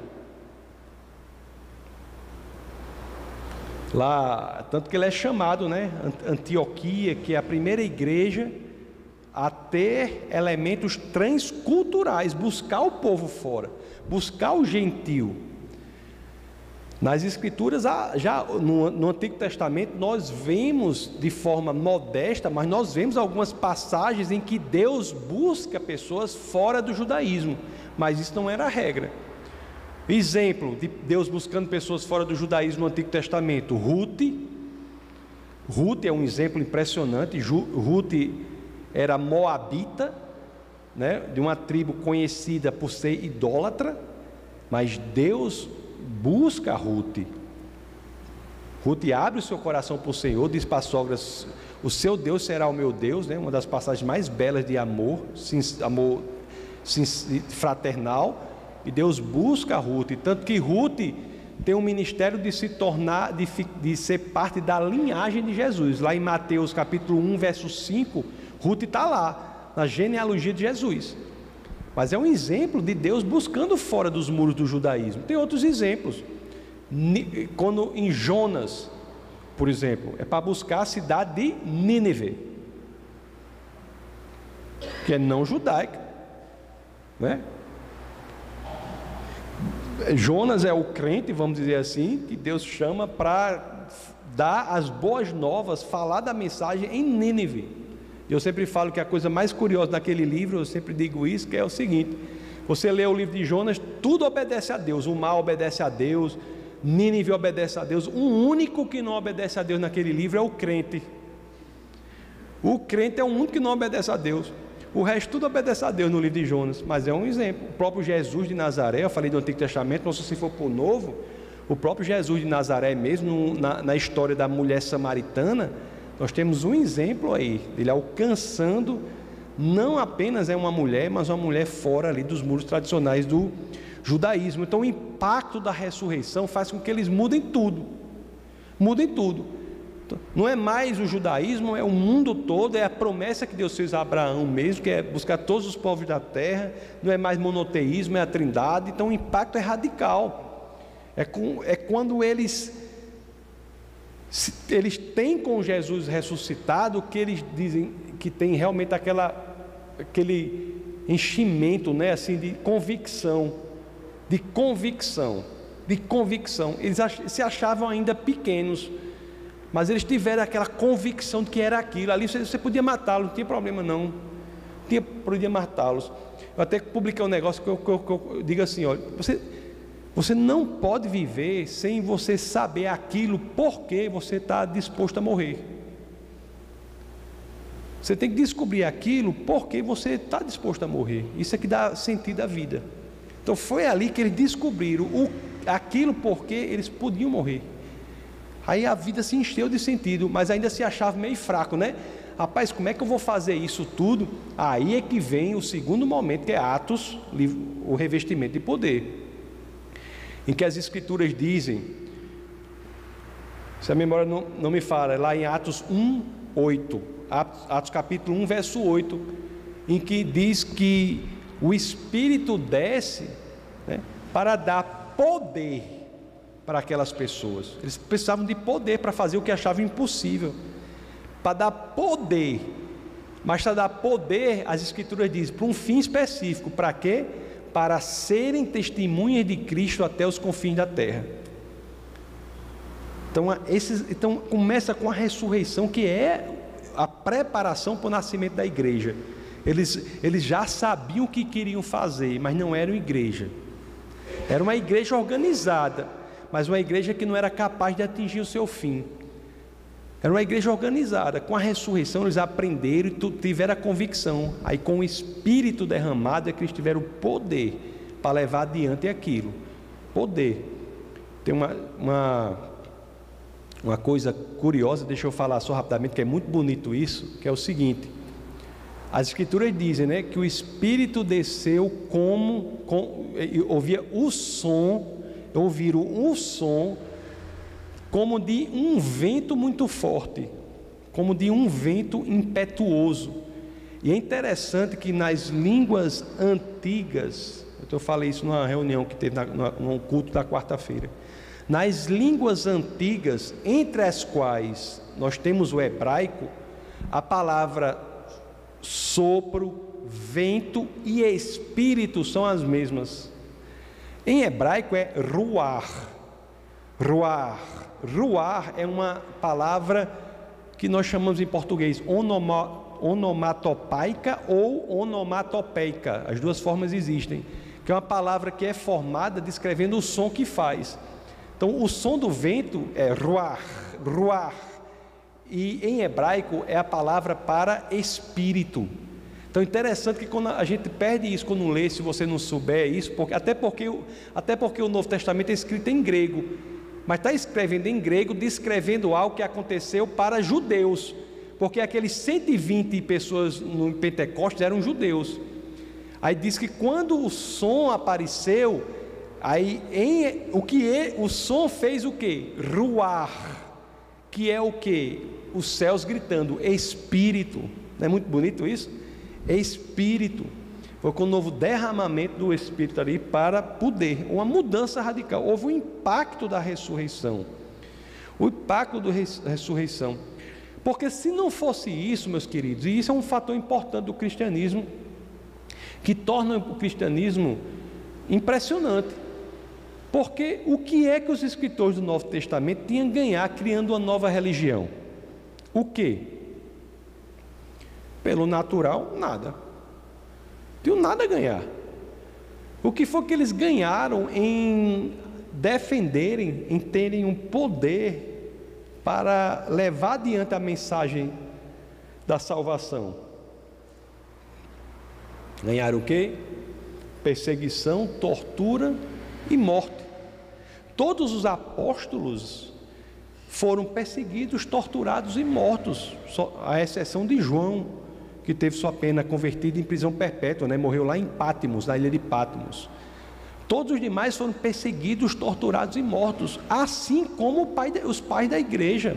Lá, tanto que ele é chamado, né, Antioquia, que é a primeira igreja a ter elementos transculturais, buscar o povo fora, buscar o gentil. Nas Escrituras, já no, Antigo Testamento, nós vemos de forma modesta, mas nós vemos algumas passagens em que Deus busca pessoas fora do judaísmo, mas isso não era a regra. Exemplo de Deus buscando pessoas fora do judaísmo no Antigo Testamento: Ruth. Ruth é um exemplo impressionante. Ruth era moabita, né, de uma tribo conhecida por ser idólatra, mas Deus busca Ruth. Ruth abre o seu coração para o Senhor, diz para a sogra: O seu Deus será o meu Deus, né? uma das passagens mais belas de amor, amor fraternal. E Deus busca Ruth, tanto que Ruth tem um ministério de se tornar, de, de ser parte da linhagem de Jesus. Lá em Mateus capítulo 1, verso 5, Ruth está lá, na genealogia de Jesus. Mas é um exemplo de Deus buscando fora dos muros do judaísmo. Tem outros exemplos. Quando em Jonas, por exemplo, é para buscar a cidade de Nínive, que é não judaica, né? Jonas é o crente, vamos dizer assim, que Deus chama para dar as boas novas, falar da mensagem em Nínive. Eu sempre falo que a coisa mais curiosa daquele livro, eu sempre digo isso, que é o seguinte: você lê o livro de Jonas, tudo obedece a Deus, o mal obedece a Deus, Nínive obedece a Deus. O único que não obedece a Deus naquele livro é o crente. O crente é o único que não obedece a Deus. O resto tudo obedece a Deus no livro de Jonas, mas é um exemplo. O próprio Jesus de Nazaré, eu falei do Antigo Testamento, não sei se for o Novo, o próprio Jesus de Nazaré mesmo, na, na história da mulher samaritana, nós temos um exemplo aí, dele alcançando, não apenas é uma mulher, mas uma mulher fora ali dos muros tradicionais do judaísmo. Então o impacto da ressurreição faz com que eles mudem tudo. Mudem tudo. Não é mais o judaísmo, é o mundo todo, é a promessa que Deus fez a Abraão mesmo, que é buscar todos os povos da terra, não é mais monoteísmo, é a trindade, então o impacto é radical. É, com, é quando eles, eles têm com Jesus ressuscitado que eles dizem que tem realmente aquela, aquele enchimento, né, assim, de convicção, de convicção, de convicção. Eles se achavam ainda pequenos, mas eles tiveram aquela convicção de que era aquilo. Ali você, você podia matá-los, não tinha problema não. Tinha, podia matá-los. Eu até publiquei um negócio que eu, que eu, que eu digo assim: olha, você, você não pode viver sem você saber aquilo porque você está disposto a morrer. Você tem que descobrir aquilo porque você está disposto a morrer. Isso é que dá sentido à vida. Então foi ali que eles descobriram o, aquilo porque eles podiam morrer. Aí a vida se encheu de sentido, mas ainda se achava meio fraco, né? Rapaz, como é que eu vou fazer isso tudo? Aí é que vem o segundo momento, que é Atos, o revestimento de poder. Em que as escrituras dizem, se a memória não, não me fala, é lá em Atos 1, 8, Atos capítulo 1, verso 8, em que diz que o Espírito desce né, para dar poder para aquelas pessoas. Eles precisavam de poder para fazer o que achavam impossível. Para dar poder. Mas para dar poder, as Escrituras dizem, para um fim específico. Para quê? Para serem testemunhas de Cristo até os confins da terra. Então, esses, então começa com a ressurreição, que é a preparação para o nascimento da igreja. Eles, eles já sabiam o que queriam fazer, mas não eram igreja. Era uma igreja organizada, mas uma igreja que não era capaz de atingir o seu fim. Era uma igreja organizada. Com a ressurreição, eles aprenderam e tiveram a convicção. Aí, com o Espírito derramado, é que eles tiveram o poder para levar adiante aquilo. Poder. Tem uma, uma, uma coisa curiosa, deixa eu falar só rapidamente, que é muito bonito isso, que é o seguinte. As escrituras dizem né, que o Espírito desceu como, com, ouvia o som ouviram um som como de um vento muito forte, como de um vento impetuoso. E é interessante que nas línguas antigas, eu falei isso numa reunião que teve no culto da quarta-feira. Nas línguas antigas, entre as quais nós temos o hebraico, a palavra sopro, vento e espírito são as mesmas. Em hebraico é ruar. Ruar. Ruar é uma palavra que nós chamamos em português onoma, onomatopaica ou onomatopeica. As duas formas existem. Que é uma palavra que é formada descrevendo o som que faz. Então, o som do vento é ruar, ruar. E em hebraico é a palavra para espírito. Então, interessante que quando a gente perde isso quando lê, se você não souber isso, porque, até, porque, até porque o Novo Testamento é escrito em grego, mas está escrevendo em grego, descrevendo algo que aconteceu para judeus, porque aqueles 120 pessoas no Pentecostes eram judeus. Aí diz que quando o som apareceu, aí em, o que é, o som fez o que? Ruar, que é o que? Os céus gritando, Espírito. Não é muito bonito isso? Espírito. Foi com o novo derramamento do Espírito ali para poder, uma mudança radical. Houve um impacto da ressurreição. O impacto da ressurreição. Porque se não fosse isso, meus queridos, e isso é um fator importante do cristianismo, que torna o cristianismo impressionante. Porque o que é que os escritores do Novo Testamento tinham a ganhar criando uma nova religião? O que? Pelo natural, nada. Tinham nada a ganhar. O que foi que eles ganharam em defenderem, em terem um poder para levar adiante a mensagem da salvação? Ganharam o quê? Perseguição, tortura e morte. Todos os apóstolos foram perseguidos, torturados e mortos, à exceção de João, que teve sua pena convertida em prisão perpétua, né? morreu lá em Pátimos, na ilha de Pátimos. Todos os demais foram perseguidos, torturados e mortos, assim como pai, os pais da igreja.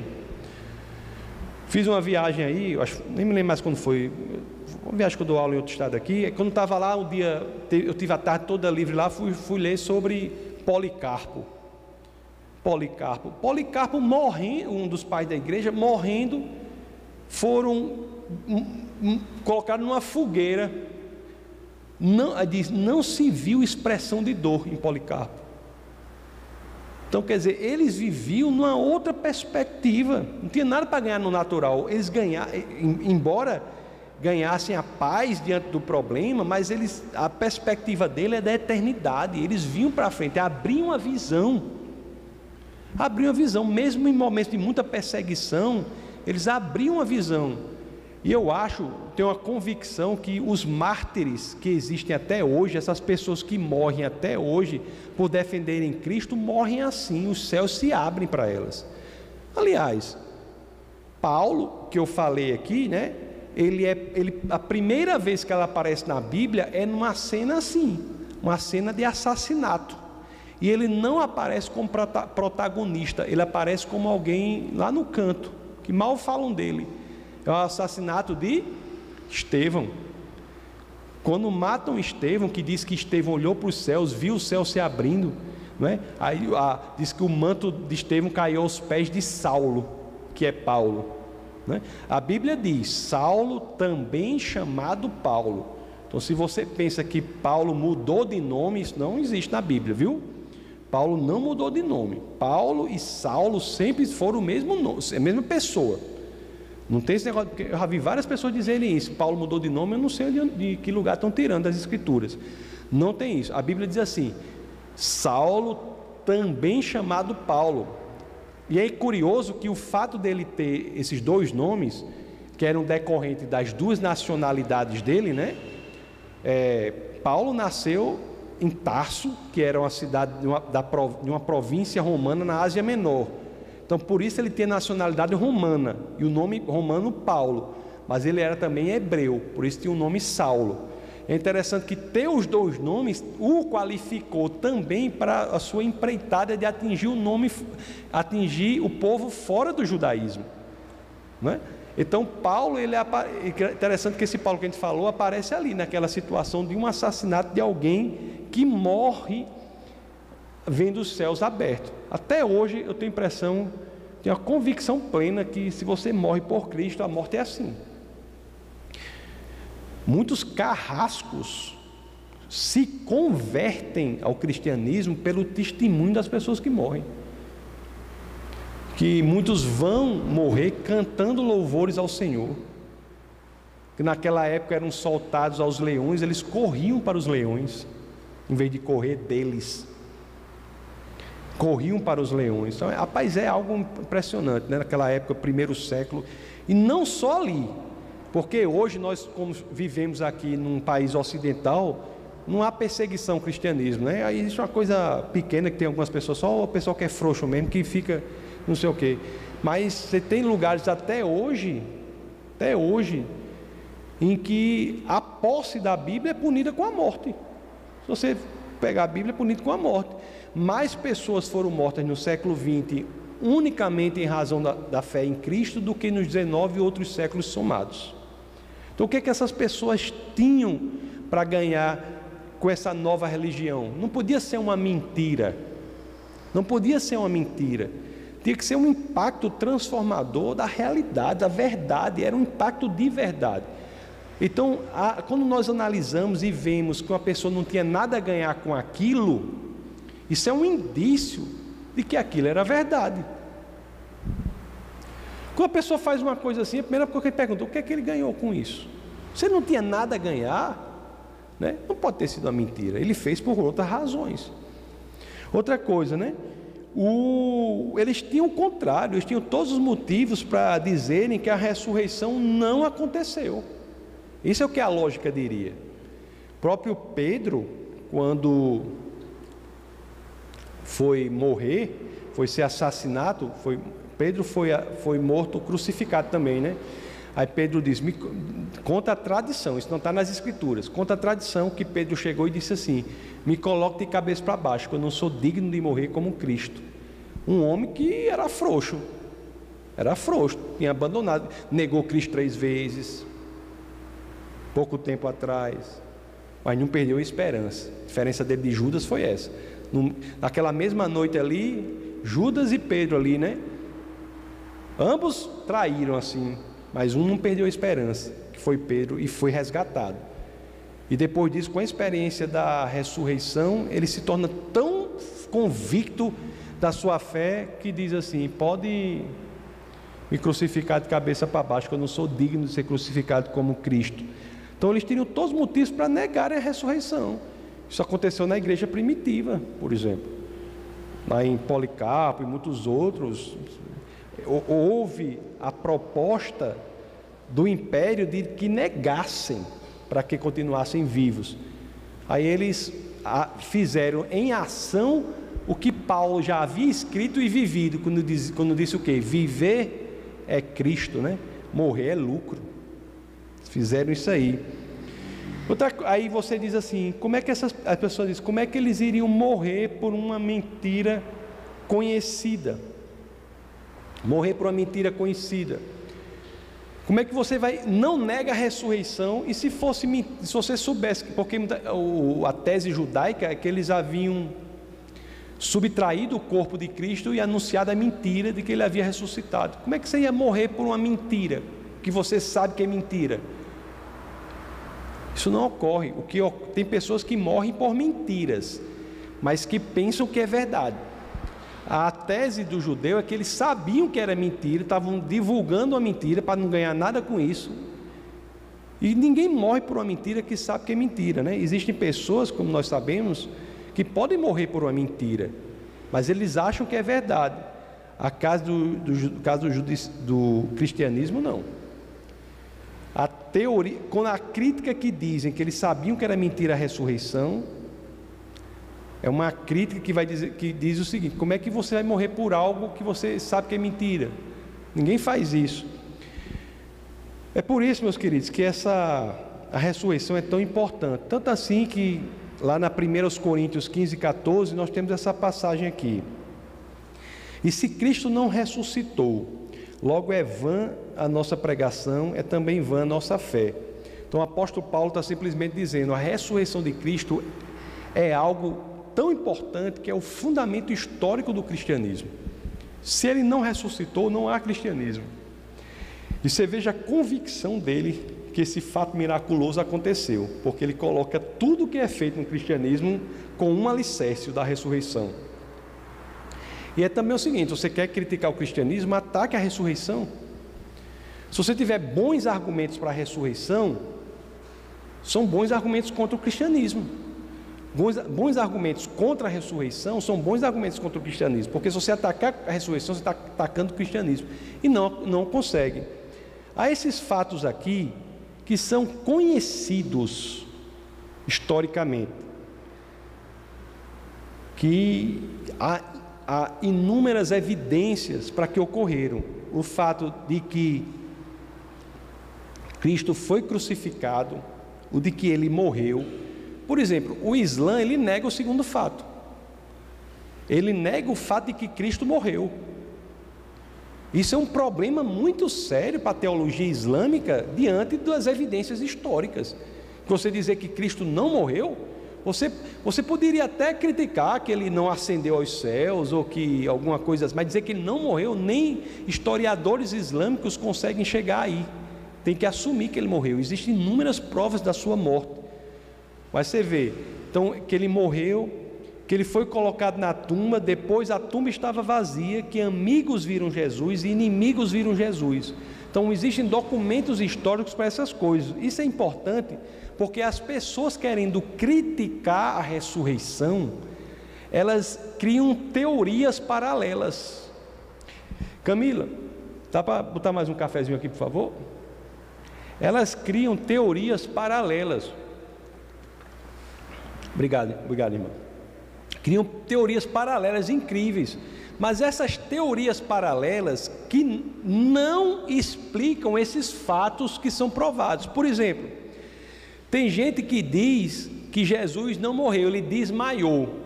Fiz uma viagem aí, acho, nem me lembro mais quando foi, uma viagem que eu dou aula em outro estado aqui. Quando estava lá, um dia, eu tive a tarde toda livre lá, fui, fui ler sobre Policarpo. Policarpo. Policarpo morrendo, um dos pais da igreja, morrendo, foram colocado numa fogueira. Não, diz, não se viu expressão de dor em Policarpo. Então, quer dizer, eles viviam numa outra perspectiva, não tinha nada para ganhar no natural. Eles ganharam, embora ganhassem a paz diante do problema, mas eles, a perspectiva dele é da eternidade. Eles vinham para frente, abriam a visão. Abriam a visão, mesmo em momentos de muita perseguição, eles abriam a visão e eu acho, tenho uma convicção que os mártires que existem até hoje, essas pessoas que morrem até hoje por defenderem Cristo, morrem assim, os céus se abrem para elas. Aliás, Paulo, que eu falei aqui, né? Ele é, ele, a primeira vez que ela aparece na Bíblia é numa cena assim, uma cena de assassinato. E ele não aparece como protagonista, ele aparece como alguém lá no canto, que mal falam dele. É o assassinato de Estevão. Quando matam Estevão, que diz que Estevão olhou para os céus, viu o céu se abrindo, não é? Aí a, diz que o manto de Estevão caiu aos pés de Saulo, que é Paulo. Né? A Bíblia diz: Saulo também chamado Paulo. Então, se você pensa que Paulo mudou de nome, isso não existe na Bíblia, viu? Paulo não mudou de nome. Paulo e Saulo sempre foram o mesmo nome, a mesma pessoa. Não tem esse negócio, porque eu já vi várias pessoas dizerem isso. Paulo mudou de nome, eu não sei de, de que lugar estão tirando das escrituras. Não tem isso. A Bíblia diz assim: Saulo, também chamado Paulo. E é curioso que o fato dele ter esses dois nomes, que eram decorrentes das duas nacionalidades dele, né? É, Paulo nasceu em Tarso, que era uma cidade de uma, da, de uma província romana na Ásia Menor. Então, por isso ele tem nacionalidade romana e o nome romano Paulo, mas ele era também hebreu, por isso tinha o nome Saulo. É interessante que ter os dois nomes o qualificou também para a sua empreitada de atingir o nome, atingir o povo fora do judaísmo. Não é? Então Paulo, ele é interessante que esse Paulo que a gente falou aparece ali naquela situação de um assassinato de alguém que morre vendo os céus abertos. Até hoje eu tenho impressão, tenho a convicção plena que se você morre por Cristo, a morte é assim. Muitos carrascos se convertem ao cristianismo pelo testemunho das pessoas que morrem. Que muitos vão morrer cantando louvores ao Senhor. Que naquela época eram soltados aos leões, eles corriam para os leões, em vez de correr deles. Corriam para os leões. Então, rapaz, é algo impressionante, né? naquela época, primeiro século. E não só ali, porque hoje nós, como vivemos aqui num país ocidental, não há perseguição ao cristianismo, né? Aí existe uma coisa pequena que tem algumas pessoas, só o pessoal que é frouxo mesmo, que fica não sei o quê. Mas você tem lugares até hoje, até hoje, em que a posse da Bíblia é punida com a morte. Se você pegar a Bíblia, é punido com a morte. Mais pessoas foram mortas no século XX unicamente em razão da, da fé em Cristo do que nos 19 outros séculos somados. Então, o que, é que essas pessoas tinham para ganhar com essa nova religião? Não podia ser uma mentira. Não podia ser uma mentira. Tinha que ser um impacto transformador da realidade, da verdade. Era um impacto de verdade. Então, a, quando nós analisamos e vemos que uma pessoa não tinha nada a ganhar com aquilo, isso é um indício de que aquilo era verdade. Quando a pessoa faz uma coisa assim, a primeira coisa que ele pergunta, o que é que ele ganhou com isso? Ele não tinha nada a ganhar, né? não pode ter sido uma mentira. Ele fez por outras razões. Outra coisa, né? O, eles tinham o contrário, eles tinham todos os motivos para dizerem que a ressurreição não aconteceu. Isso é o que a lógica diria. Próprio Pedro, quando foi morrer, foi ser assassinado, foi Pedro foi, foi morto, crucificado também, né? Aí Pedro diz: me, conta a tradição, isso não está nas escrituras. Conta a tradição que Pedro chegou e disse assim: me coloque de cabeça para baixo, que eu não sou digno de morrer como Cristo. Um homem que era frouxo, era frouxo, tinha abandonado, negou Cristo três vezes, pouco tempo atrás, mas não perdeu a esperança. A diferença dele de Judas foi essa. Naquela mesma noite ali, Judas e Pedro ali, né? Ambos traíram assim, mas um não perdeu a esperança, que foi Pedro, e foi resgatado. E depois disso, com a experiência da ressurreição, ele se torna tão convicto da sua fé que diz assim: pode me crucificar de cabeça para baixo, que eu não sou digno de ser crucificado como Cristo. Então eles teriam todos os motivos para negarem a ressurreição. Isso aconteceu na igreja primitiva, por exemplo. Lá em Policarpo e muitos outros, houve a proposta do império de que negassem para que continuassem vivos. Aí eles fizeram em ação o que Paulo já havia escrito e vivido quando, diz, quando disse o que? Viver é Cristo, né? Morrer é lucro. Fizeram isso aí. Outra, aí você diz assim, como é que essas as pessoas dizem, como é que eles iriam morrer por uma mentira conhecida? Morrer por uma mentira conhecida. Como é que você vai não nega a ressurreição e se fosse se você soubesse porque a tese judaica é que eles haviam subtraído o corpo de Cristo e anunciado a mentira de que ele havia ressuscitado. Como é que você ia morrer por uma mentira que você sabe que é mentira? Isso não ocorre. O que tem pessoas que morrem por mentiras, mas que pensam que é verdade. A tese do judeu é que eles sabiam que era mentira, estavam divulgando uma mentira para não ganhar nada com isso. E ninguém morre por uma mentira que sabe que é mentira, né? Existem pessoas, como nós sabemos, que podem morrer por uma mentira, mas eles acham que é verdade. A caso do, do, caso do, do cristianismo, não. A teoria, com a crítica que dizem que eles sabiam que era mentira a ressurreição, é uma crítica que, vai dizer, que diz o seguinte: como é que você vai morrer por algo que você sabe que é mentira? Ninguém faz isso. É por isso, meus queridos, que essa a ressurreição é tão importante. Tanto assim que lá na 1 Coríntios 15, 14, nós temos essa passagem aqui. E se Cristo não ressuscitou, logo é vã a nossa pregação, é também vã a nossa fé. Então o apóstolo Paulo está simplesmente dizendo: a ressurreição de Cristo é algo tão importante que é o fundamento histórico do cristianismo. Se ele não ressuscitou, não há cristianismo. E você veja a convicção dele que esse fato miraculoso aconteceu, porque ele coloca tudo o que é feito no cristianismo com um alicerce da ressurreição. E é também o seguinte: você quer criticar o cristianismo, ataque a ressurreição. Se você tiver bons argumentos para a ressurreição, são bons argumentos contra o cristianismo. Bons, bons argumentos contra a ressurreição são bons argumentos contra o cristianismo, porque se você atacar a ressurreição, você está atacando o cristianismo, e não, não consegue. Há esses fatos aqui que são conhecidos historicamente, que há inúmeras evidências para que ocorreram. O fato de que Cristo foi crucificado, o de que ele morreu, por exemplo, o Islã ele nega o segundo fato. Ele nega o fato de que Cristo morreu. Isso é um problema muito sério para a teologia islâmica diante das evidências históricas. Você dizer que Cristo não morreu, você, você poderia até criticar que ele não ascendeu aos céus ou que alguma coisa, mas dizer que ele não morreu, nem historiadores islâmicos conseguem chegar aí. Tem que assumir que ele morreu. Existem inúmeras provas da sua morte. Mas você vê, então que ele morreu, que ele foi colocado na tumba, depois a tumba estava vazia, que amigos viram Jesus e inimigos viram Jesus. Então existem documentos históricos para essas coisas. Isso é importante, porque as pessoas querendo criticar a ressurreição, elas criam teorias paralelas. Camila, dá para botar mais um cafezinho aqui, por favor? Elas criam teorias paralelas. Obrigado, obrigado, irmão. Criam teorias paralelas incríveis, mas essas teorias paralelas que não explicam esses fatos que são provados. Por exemplo, tem gente que diz que Jesus não morreu, ele desmaiou.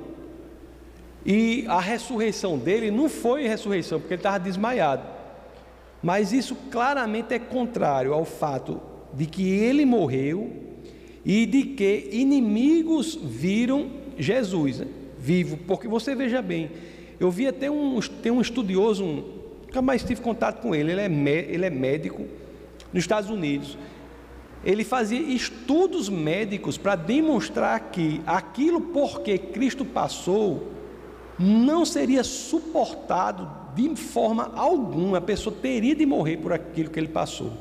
E a ressurreição dele não foi ressurreição, porque ele estava desmaiado. Mas isso claramente é contrário ao fato de que ele morreu e de que inimigos viram Jesus né, vivo. Porque você veja bem, eu vi até um, tem um estudioso, um, nunca mais tive contato com ele, ele é, ele é médico nos Estados Unidos. Ele fazia estudos médicos para demonstrar que aquilo por que Cristo passou não seria suportado de forma alguma, a pessoa teria de morrer por aquilo que ele passou.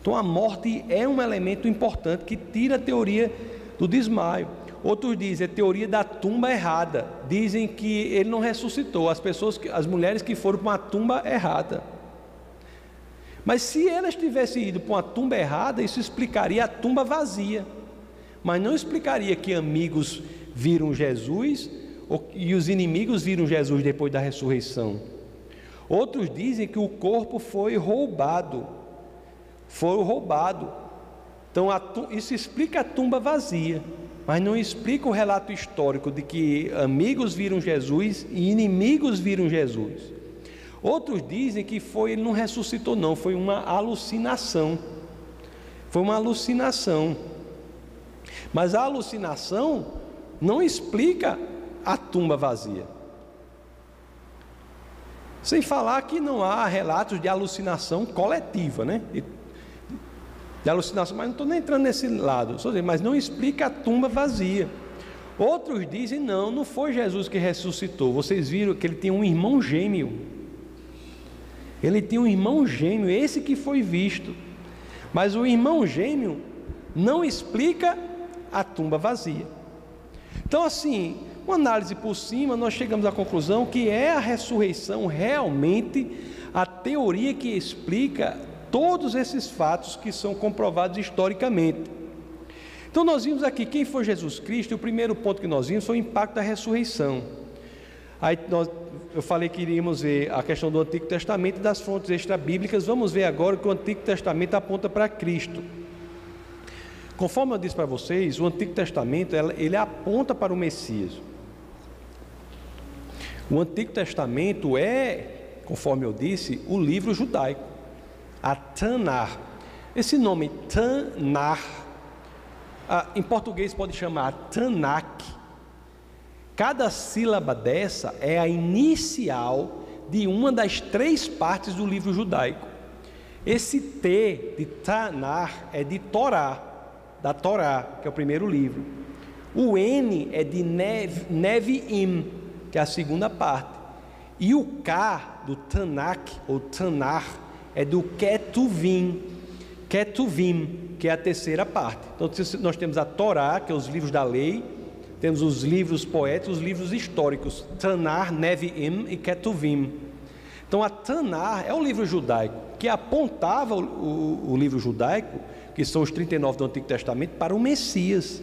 Então a morte é um elemento importante que tira a teoria do desmaio. Outros dizem a teoria da tumba errada. Dizem que ele não ressuscitou. As pessoas, as mulheres que foram para uma tumba errada. Mas se elas tivessem ido para uma tumba errada, isso explicaria a tumba vazia. Mas não explicaria que amigos viram Jesus e os inimigos viram Jesus depois da ressurreição. Outros dizem que o corpo foi roubado. Foi roubado. Então isso explica a tumba vazia, mas não explica o relato histórico de que amigos viram Jesus e inimigos viram Jesus. Outros dizem que foi ele não ressuscitou não, foi uma alucinação. Foi uma alucinação. Mas a alucinação não explica a tumba vazia. Sem falar que não há relatos de alucinação coletiva, né? De alucinação, mas não estou nem entrando nesse lado, mas não explica a tumba vazia. Outros dizem: não, não foi Jesus que ressuscitou. Vocês viram que ele tinha um irmão gêmeo. Ele tinha um irmão gêmeo, esse que foi visto. Mas o irmão gêmeo não explica a tumba vazia. Então, assim, uma análise por cima, nós chegamos à conclusão que é a ressurreição realmente a teoria que explica todos esses fatos que são comprovados historicamente. Então nós vimos aqui quem foi Jesus Cristo, e o primeiro ponto que nós vimos foi o impacto da ressurreição. Aí nós, eu falei que iríamos ver a questão do Antigo Testamento e das fontes extra-bíblicas, vamos ver agora que o Antigo Testamento aponta para Cristo. Conforme eu disse para vocês, o Antigo Testamento ele aponta para o Messias. O Antigo Testamento é, conforme eu disse, o livro judaico, a Tanar. Esse nome Tanar, ah, em português pode chamar Tanakh. Cada sílaba dessa é a inicial de uma das três partes do livro judaico. Esse T de Tanar é de Torá, da Torá, que é o primeiro livro. O N é de Nev, Neviim, que é a segunda parte. E o K do Tanak ou Tanar é do Ketuvim, Ketuvim, que é a terceira parte. Então nós temos a Torá, que é os livros da lei, temos os livros poéticos, os livros históricos, Tanar, Neviim e Ketuvim. Então a Tanar é o livro judaico que apontava o, o, o livro judaico, que são os 39 do Antigo Testamento, para o Messias.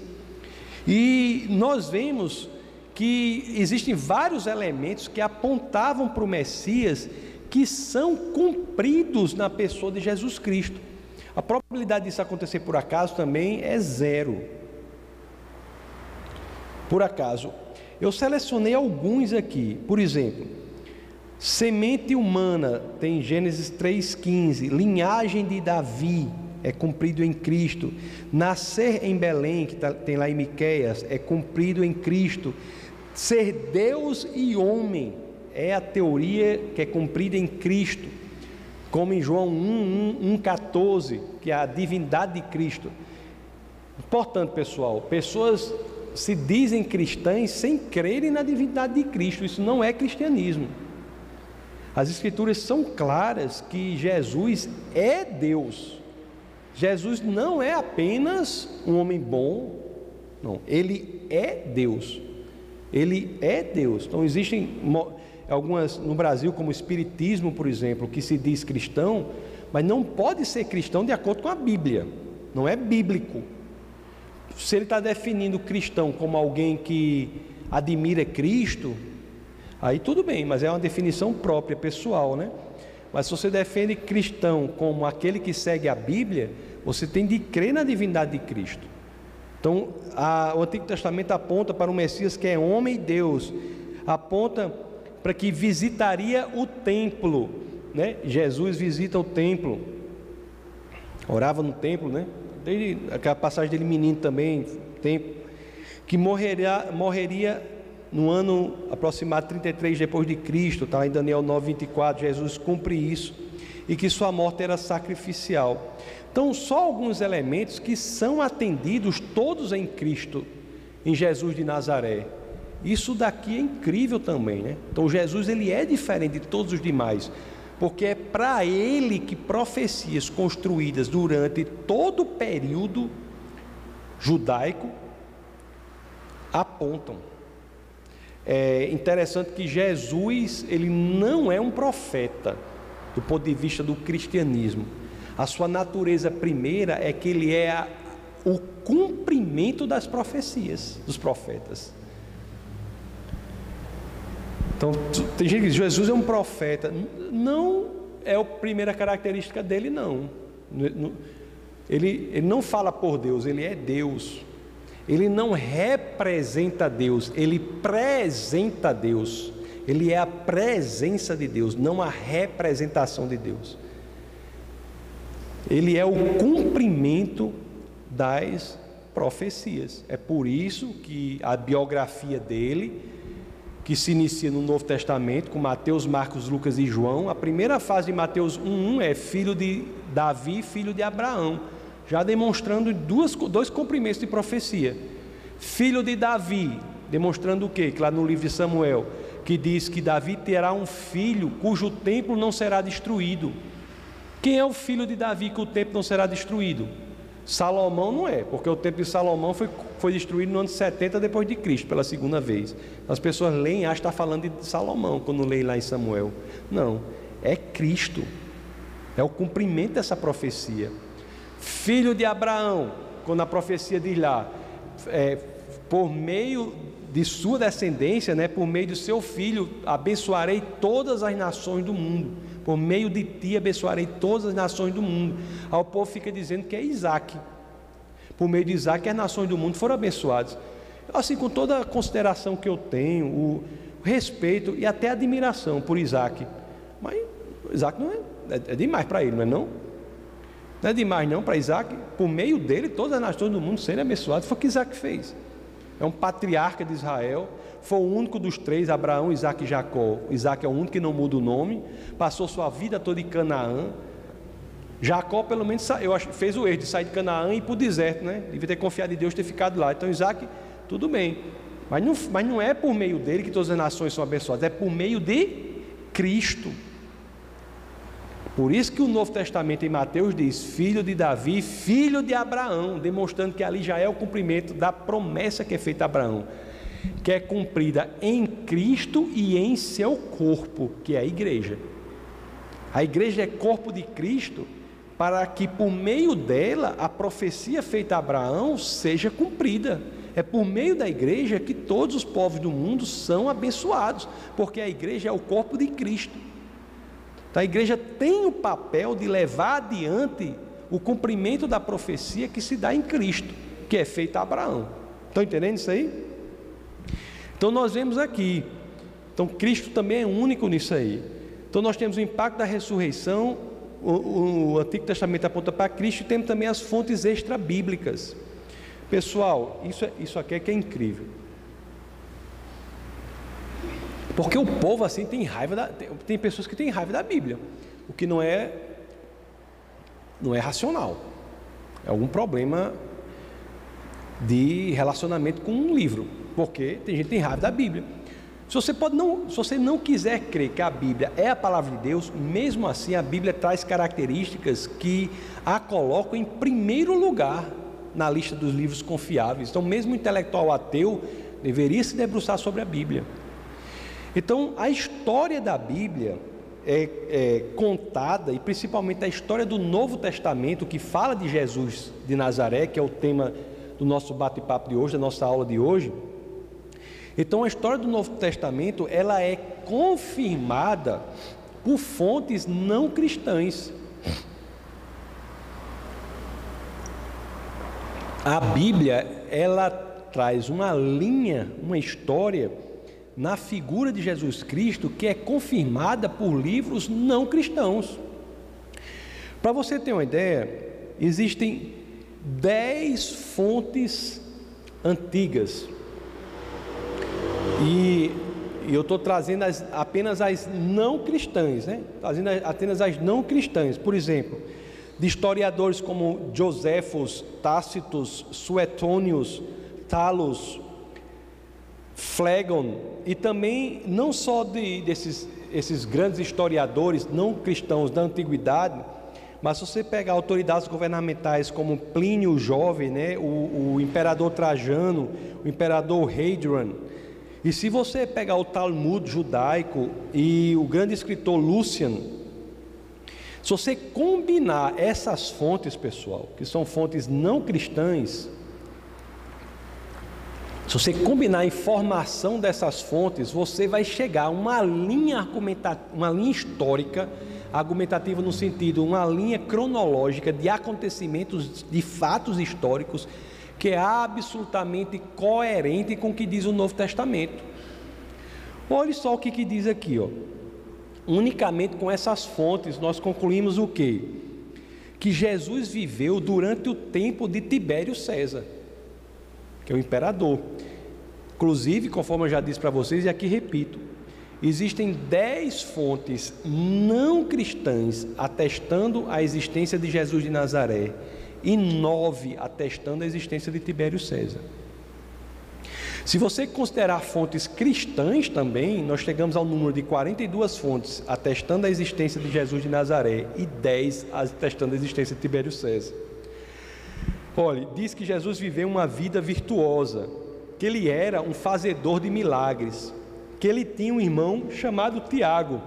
E nós vemos que existem vários elementos que apontavam para o Messias que são cumpridos na pessoa de Jesus Cristo. A probabilidade disso acontecer por acaso também é zero. Por acaso, eu selecionei alguns aqui. Por exemplo, semente humana tem Gênesis 3:15, linhagem de Davi é cumprido em Cristo. Nascer em Belém, que tá, tem lá em Miqueias, é cumprido em Cristo. Ser Deus e homem é a teoria que é cumprida em Cristo, como em João 1, 1, 1,14, que é a divindade de Cristo. Portanto, pessoal, pessoas se dizem cristãs sem crerem na divindade de Cristo, isso não é cristianismo. As Escrituras são claras que Jesus é Deus. Jesus não é apenas um homem bom, não, ele é Deus. Ele é Deus. Então existem algumas no Brasil, como o Espiritismo, por exemplo, que se diz cristão, mas não pode ser cristão de acordo com a Bíblia. Não é bíblico. Se ele está definindo cristão como alguém que admira Cristo, aí tudo bem, mas é uma definição própria, pessoal, né? Mas se você defende cristão como aquele que segue a Bíblia, você tem de crer na divindade de Cristo. Então, a, o Antigo Testamento aponta para um Messias que é homem e Deus, aponta para que visitaria o templo, né? Jesus visita o templo, orava no templo, né? Desde aquela passagem dele menino também, tempo, que morreria, morreria no ano aproximado 33 depois de Cristo, está em Daniel 9, 24, Jesus cumpre isso, e que sua morte era sacrificial. Então, só alguns elementos que são atendidos todos em Cristo, em Jesus de Nazaré. Isso daqui é incrível também, né? Então, Jesus ele é diferente de todos os demais, porque é para ele que profecias construídas durante todo o período judaico apontam. É interessante que Jesus ele não é um profeta do ponto de vista do cristianismo a sua natureza primeira é que ele é a, o cumprimento das profecias dos profetas. Então, tem gente que diz: Jesus é um profeta. Não é a primeira característica dele, não. Ele, ele não fala por Deus, ele é Deus. Ele não representa Deus, ele presenta Deus. Ele é a presença de Deus, não a representação de Deus. Ele é o cumprimento das profecias. É por isso que a biografia dele, que se inicia no Novo Testamento, com Mateus, Marcos, Lucas e João, a primeira fase de Mateus 1.1 é filho de Davi, filho de Abraão, já demonstrando duas, dois cumprimentos de profecia. Filho de Davi, demonstrando o quê? Que lá no livro de Samuel, que diz que Davi terá um filho cujo templo não será destruído. Quem é o filho de Davi que o templo não será destruído? Salomão não é, porque o templo de Salomão foi, foi destruído no ano 70 depois de Cristo, pela segunda vez. As pessoas leem acham que está falando de Salomão quando leem lá em Samuel. Não, é Cristo. É o cumprimento dessa profecia. Filho de Abraão, quando a profecia diz lá, é, por meio de sua descendência, né, por meio do seu filho, abençoarei todas as nações do mundo. Por meio de ti abençoarei todas as nações do mundo. Aí o povo fica dizendo que é Isaac. Por meio de Isaac, as nações do mundo foram abençoadas. Assim, com toda a consideração que eu tenho, o respeito e até admiração por Isaac. Mas Isaac não é, é, é demais para ele, não é não? Não é demais não para Isaac, por meio dele, todas as nações do mundo serem abençoadas. Foi o que Isaac fez é um patriarca de Israel, foi o único dos três, Abraão, Isaac e Jacó. Isaac é o único que não muda o nome, passou sua vida toda em Canaã. Jacó, pelo menos, eu acho, fez o erro de sair de Canaã e ir para o deserto, né? Devia ter confiado em Deus ter ficado lá. Então, Isaac, tudo bem. Mas não, mas não é por meio dele que todas as nações são abençoadas, é por meio de Cristo. Por isso que o Novo Testamento em Mateus diz: filho de Davi, filho de Abraão, demonstrando que ali já é o cumprimento da promessa que é feita a Abraão, que é cumprida em Cristo e em seu corpo, que é a igreja. A igreja é corpo de Cristo para que por meio dela a profecia feita a Abraão seja cumprida. É por meio da igreja que todos os povos do mundo são abençoados, porque a igreja é o corpo de Cristo. Então a igreja tem o papel de levar adiante o cumprimento da profecia que se dá em Cristo, que é feita a Abraão. Estão entendendo isso aí? Então nós vemos aqui. Então Cristo também é único nisso aí. Então nós temos o impacto da ressurreição, o, o Antigo Testamento aponta para Cristo e temos também as fontes extra-bíblicas. Pessoal, isso, é, isso aqui é que é incrível. Porque o povo assim tem raiva da, tem, tem pessoas que têm raiva da Bíblia, o que não é não é racional. É algum problema de relacionamento com um livro, porque tem gente que tem raiva da Bíblia. Se você pode não, se você não quiser crer que a Bíblia é a palavra de Deus, mesmo assim a Bíblia traz características que a colocam em primeiro lugar na lista dos livros confiáveis. Então, mesmo o intelectual ateu deveria se debruçar sobre a Bíblia. Então, a história da Bíblia é, é, contada, e principalmente a história do Novo Testamento, que fala de Jesus de Nazaré, que é o tema do nosso bate-papo de hoje, da nossa aula de hoje. Então, a história do Novo Testamento ela é confirmada por fontes não cristãs. A Bíblia ela traz uma linha, uma história na figura de Jesus Cristo que é confirmada por livros não cristãos. Para você ter uma ideia, existem dez fontes antigas. E, eu estou trazendo as, apenas as não cristãs, né? Trazendo apenas as não cristãs. Por exemplo, de historiadores como Josephus, Tácitos, Suetônios, Talos, Flegon, e também não só de, desses esses grandes historiadores não cristãos da antiguidade, mas se você pegar autoridades governamentais como Plínio Jovem, né, o, o imperador Trajano, o imperador Hadrian, e se você pegar o Talmud judaico e o grande escritor Lucian, se você combinar essas fontes, pessoal, que são fontes não cristãs, Se você combinar a informação dessas fontes, você vai chegar a uma linha argumentativa, uma linha histórica, argumentativa no sentido, uma linha cronológica de acontecimentos, de fatos históricos, que é absolutamente coerente com o que diz o Novo Testamento. Olhe só o que, que diz aqui, ó. Unicamente com essas fontes nós concluímos o quê? Que Jesus viveu durante o tempo de Tibério César que é o imperador. Inclusive, conforme eu já disse para vocês, e aqui repito, existem dez fontes não cristãs atestando a existência de Jesus de Nazaré e nove atestando a existência de Tibério César. Se você considerar fontes cristãs também, nós chegamos ao número de 42 fontes atestando a existência de Jesus de Nazaré e 10 atestando a existência de Tibério César. Olhe, diz que Jesus viveu uma vida virtuosa, que ele era um fazedor de milagres, que ele tinha um irmão chamado Tiago,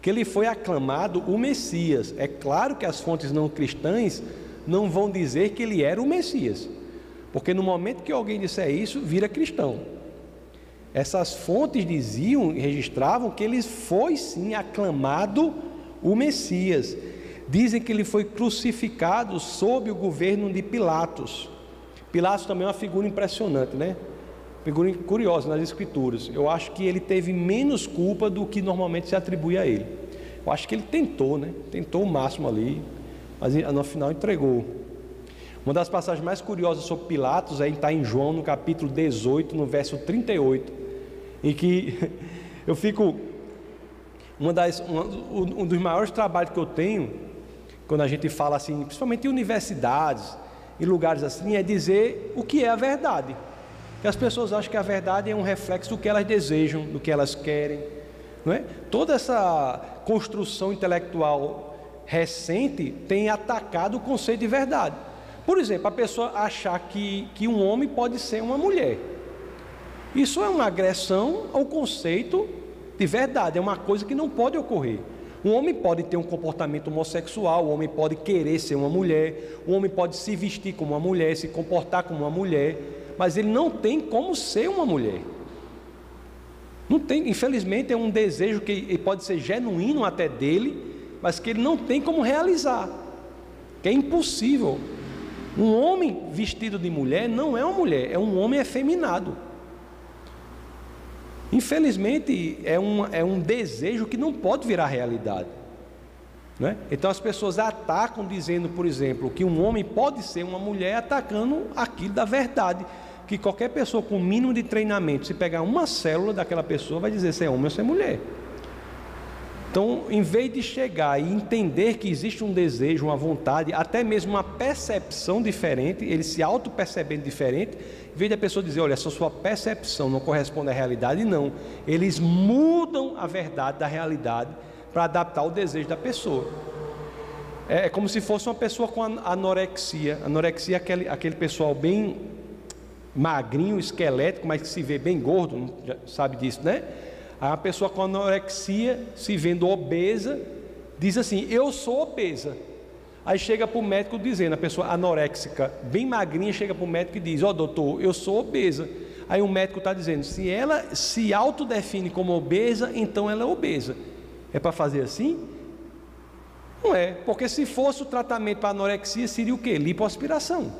que ele foi aclamado o Messias. É claro que as fontes não cristãs não vão dizer que ele era o Messias, porque no momento que alguém disser isso, vira cristão. Essas fontes diziam registravam que ele foi sim aclamado o Messias. Dizem que ele foi crucificado sob o governo de Pilatos. Pilatos também é uma figura impressionante, né? Figura curiosa nas escrituras. Eu acho que ele teve menos culpa do que normalmente se atribui a ele. Eu acho que ele tentou, né? Tentou o máximo ali, mas no final entregou. Uma das passagens mais curiosas sobre Pilatos é está em João, no capítulo 18, no verso 38, em que eu fico. Uma das, um dos maiores trabalhos que eu tenho quando a gente fala assim, principalmente em universidades, em lugares assim, é dizer o que é a verdade. Porque as pessoas acham que a verdade é um reflexo do que elas desejam, do que elas querem. Não é? Toda essa construção intelectual recente tem atacado o conceito de verdade. Por exemplo, a pessoa achar que, que um homem pode ser uma mulher. Isso é uma agressão ao conceito de verdade, é uma coisa que não pode ocorrer. Um homem pode ter um comportamento homossexual, o homem pode querer ser uma mulher, o homem pode se vestir como uma mulher, se comportar como uma mulher, mas ele não tem como ser uma mulher. Não tem, infelizmente é um desejo que pode ser genuíno até dele, mas que ele não tem como realizar. Que é impossível. Um homem vestido de mulher não é uma mulher, é um homem efeminado. Infelizmente, é um, é um desejo que não pode virar realidade. Né? Então as pessoas atacam dizendo, por exemplo, que um homem pode ser uma mulher atacando aquilo da verdade. Que qualquer pessoa com mínimo de treinamento, se pegar uma célula daquela pessoa, vai dizer se é homem ou se é mulher. Então, em vez de chegar e entender que existe um desejo, uma vontade, até mesmo uma percepção diferente, ele se auto-percebendo diferente, em vez da pessoa dizer, olha, essa sua percepção não corresponde à realidade, não. Eles mudam a verdade da realidade para adaptar o desejo da pessoa. É, é como se fosse uma pessoa com anorexia. Anorexia é aquele, aquele pessoal bem magrinho, esquelético, mas que se vê bem gordo, sabe disso, né? A pessoa com anorexia, se vendo obesa, diz assim: Eu sou obesa. Aí chega para o médico dizendo, a pessoa anoréxica, bem magrinha, chega para o médico e diz: Ó oh, doutor, eu sou obesa. Aí o médico está dizendo: se ela se autodefine como obesa, então ela é obesa. É para fazer assim? Não é, porque se fosse o tratamento para anorexia, seria o quê? Lipoaspiração.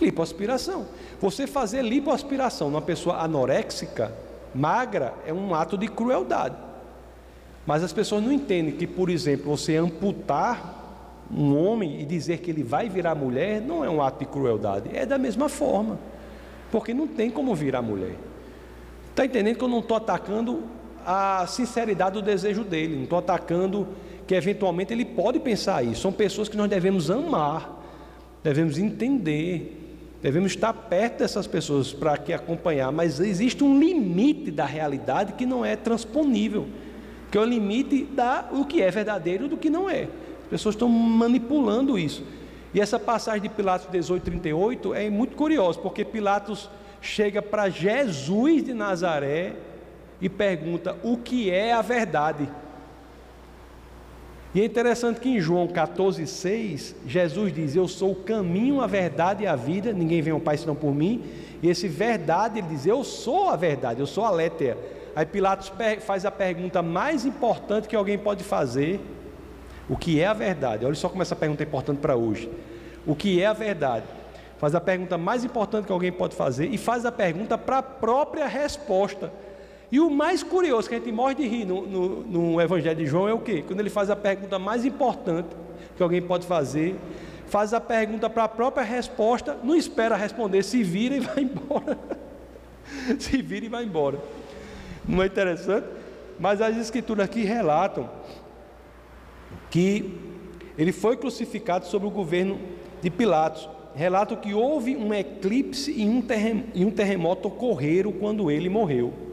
Lipoaspiração. Você fazer lipoaspiração numa pessoa anoréxica, magra é um ato de crueldade. Mas as pessoas não entendem que, por exemplo, você amputar um homem e dizer que ele vai virar mulher não é um ato de crueldade, é da mesma forma, porque não tem como virar mulher. Está entendendo que eu não estou atacando a sinceridade do desejo dele, não estou atacando que eventualmente ele pode pensar isso. São pessoas que nós devemos amar, devemos entender, Devemos estar perto dessas pessoas para que acompanhar, mas existe um limite da realidade que não é transponível, que é o limite da o que é verdadeiro do que não é. As pessoas estão manipulando isso. E essa passagem de Pilatos 18, 38 é muito curiosa, porque Pilatos chega para Jesus de Nazaré e pergunta o que é a verdade. E é interessante que em João 14,6, Jesus diz: Eu sou o caminho, a verdade e a vida, ninguém vem ao Pai senão por mim. E esse verdade, ele diz: Eu sou a verdade, eu sou a letra. Aí Pilatos faz a pergunta mais importante que alguém pode fazer: O que é a verdade? Olha só como essa pergunta é importante para hoje. O que é a verdade? Faz a pergunta mais importante que alguém pode fazer e faz a pergunta para a própria resposta. E o mais curioso, que a gente morre de rir no, no, no Evangelho de João, é o quê? Quando ele faz a pergunta mais importante que alguém pode fazer, faz a pergunta para a própria resposta, não espera responder, se vira e vai embora. se vira e vai embora. Não é interessante? Mas as escrituras aqui relatam que ele foi crucificado sob o governo de Pilatos. Relatam que houve um eclipse e um terremoto ocorreram quando ele morreu.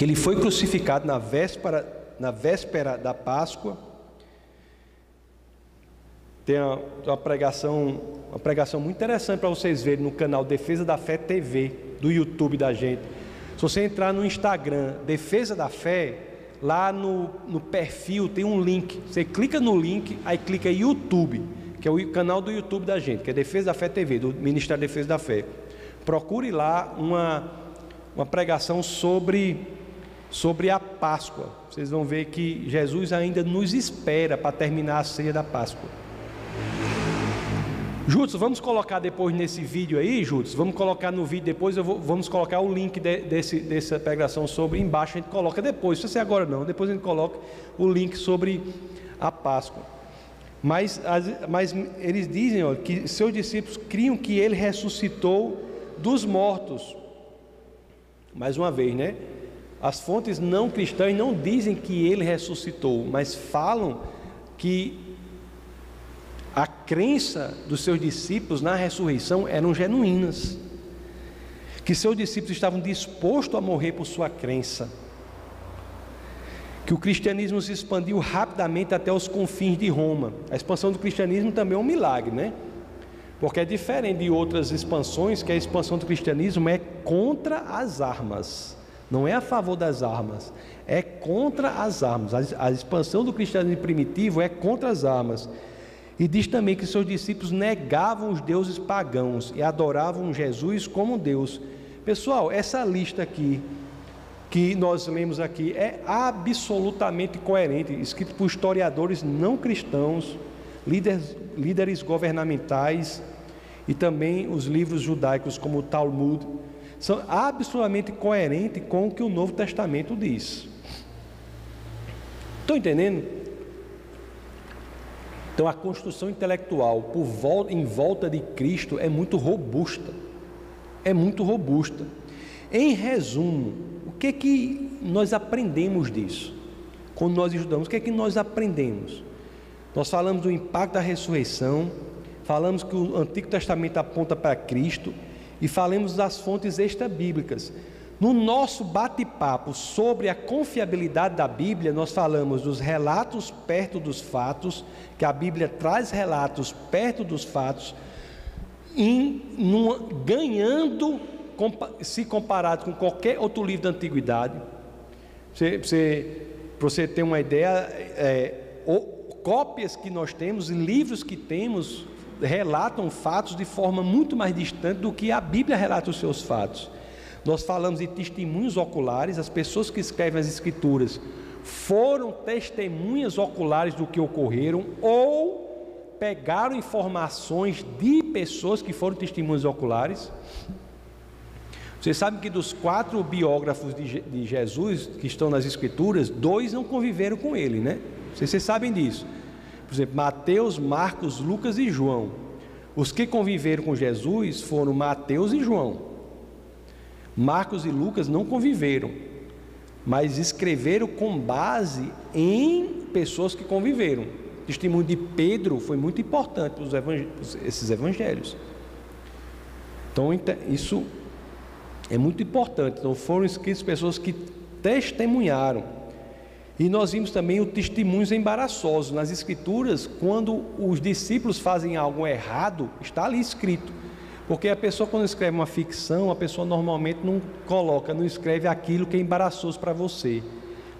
Que ele foi crucificado na véspera, na véspera da Páscoa. Tem uma, uma pregação, uma pregação muito interessante para vocês verem no canal Defesa da Fé TV do YouTube da gente. Se você entrar no Instagram Defesa da Fé, lá no, no perfil tem um link. Você clica no link, aí clica YouTube, que é o canal do YouTube da gente, que é Defesa da Fé TV, do Ministério da Defesa da Fé. Procure lá uma, uma pregação sobre sobre a Páscoa. Vocês vão ver que Jesus ainda nos espera para terminar a ceia da Páscoa. Juntos, vamos colocar depois nesse vídeo aí, Juntos, vamos colocar no vídeo depois, vou, vamos colocar o link de, desse, dessa pregação sobre, embaixo a gente coloca depois, se você agora não, depois a gente coloca o link sobre a Páscoa. Mas, mas eles dizem ó, que seus discípulos criam que ele ressuscitou dos mortos. Mais uma vez, né? As fontes não cristãs não dizem que ele ressuscitou, mas falam que a crença dos seus discípulos na ressurreição eram genuínas, que seus discípulos estavam dispostos a morrer por sua crença, que o cristianismo se expandiu rapidamente até os confins de Roma. A expansão do cristianismo também é um milagre, né? Porque é diferente de outras expansões, que a expansão do cristianismo é contra as armas não é a favor das armas, é contra as armas. A, expansão do cristianismo primitivo é contra as armas. E diz também que seus discípulos negavam os deuses pagãos e adoravam Jesus como Deus. Pessoal, essa lista aqui que nós lemos aqui é absolutamente coerente, escrito por historiadores não cristãos, líderes, líderes governamentais e também os livros judaicos como o Talmud são absolutamente coerentes com o que o Novo Testamento diz. Estão entendendo? Então a construção intelectual por volta, em volta de Cristo é muito robusta. É muito robusta. Em resumo, o que é que nós aprendemos disso? Quando nós estudamos, o que é que nós aprendemos? Nós falamos do impacto da ressurreição, falamos que o Antigo Testamento aponta para Cristo e falemos das fontes extra-bíblicas. No nosso bate-papo sobre a confiabilidade da Bíblia, nós falamos dos relatos perto dos fatos, que a Bíblia traz relatos perto dos fatos, em, ganhando se comparado com qualquer outro livro da antiguidade. Você, para você ter uma ideia, é, o, cópias que nós temos, livros que temos, relatam fatos de forma muito mais distante do que a Bíblia relata os seus fatos. Nós falamos de testemunhos oculares, as pessoas que escrevem as Escrituras foram testemunhas oculares do que ocorreram ou pegaram informações de pessoas que foram testemunhas oculares. Vocês sabem que dos quatro biógrafos de, Jesus que estão nas Escrituras, dois não conviveram com ele, né? Vocês, vocês sabem disso. Por exemplo, Mateus, Marcos, Lucas e João. Os que conviveram com Jesus foram Mateus e João. Marcos e Lucas não conviveram, mas escreveram com base em pessoas que conviveram. O testemunho de Pedro foi muito importante para esses evangelhos. Então, isso é muito importante. Então, foram escritas pessoas que testemunharam. E nós vimos também o testemunhos embaraçosos nas Escrituras, quando os discípulos fazem algo errado, está ali escrito. Porque a pessoa, quando escreve uma ficção, a pessoa normalmente não coloca, não escreve aquilo que é embaraçoso para você.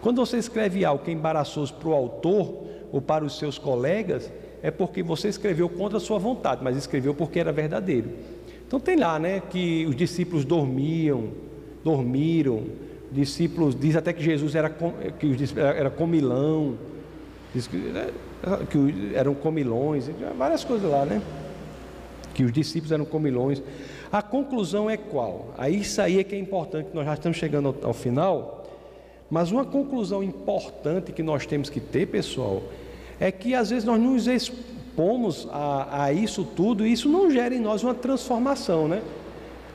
Quando você escreve algo que é embaraçoso para o autor ou para os seus colegas, é porque você escreveu contra a sua vontade, mas escreveu porque era verdadeiro. Então tem lá, né, que os discípulos dormiam, dormiram, discípulos diz até que Jesus era que os era comilão, diz que, né, que eram comilões, várias coisas lá, né? Que os discípulos eram comilões. A conclusão é qual? Aí isso aí é que é importante, nós já estamos chegando ao, ao final. Mas uma conclusão importante que nós temos que ter, pessoal, é que às vezes nós nos expomos a, a isso tudo e isso não gera em nós uma transformação, né?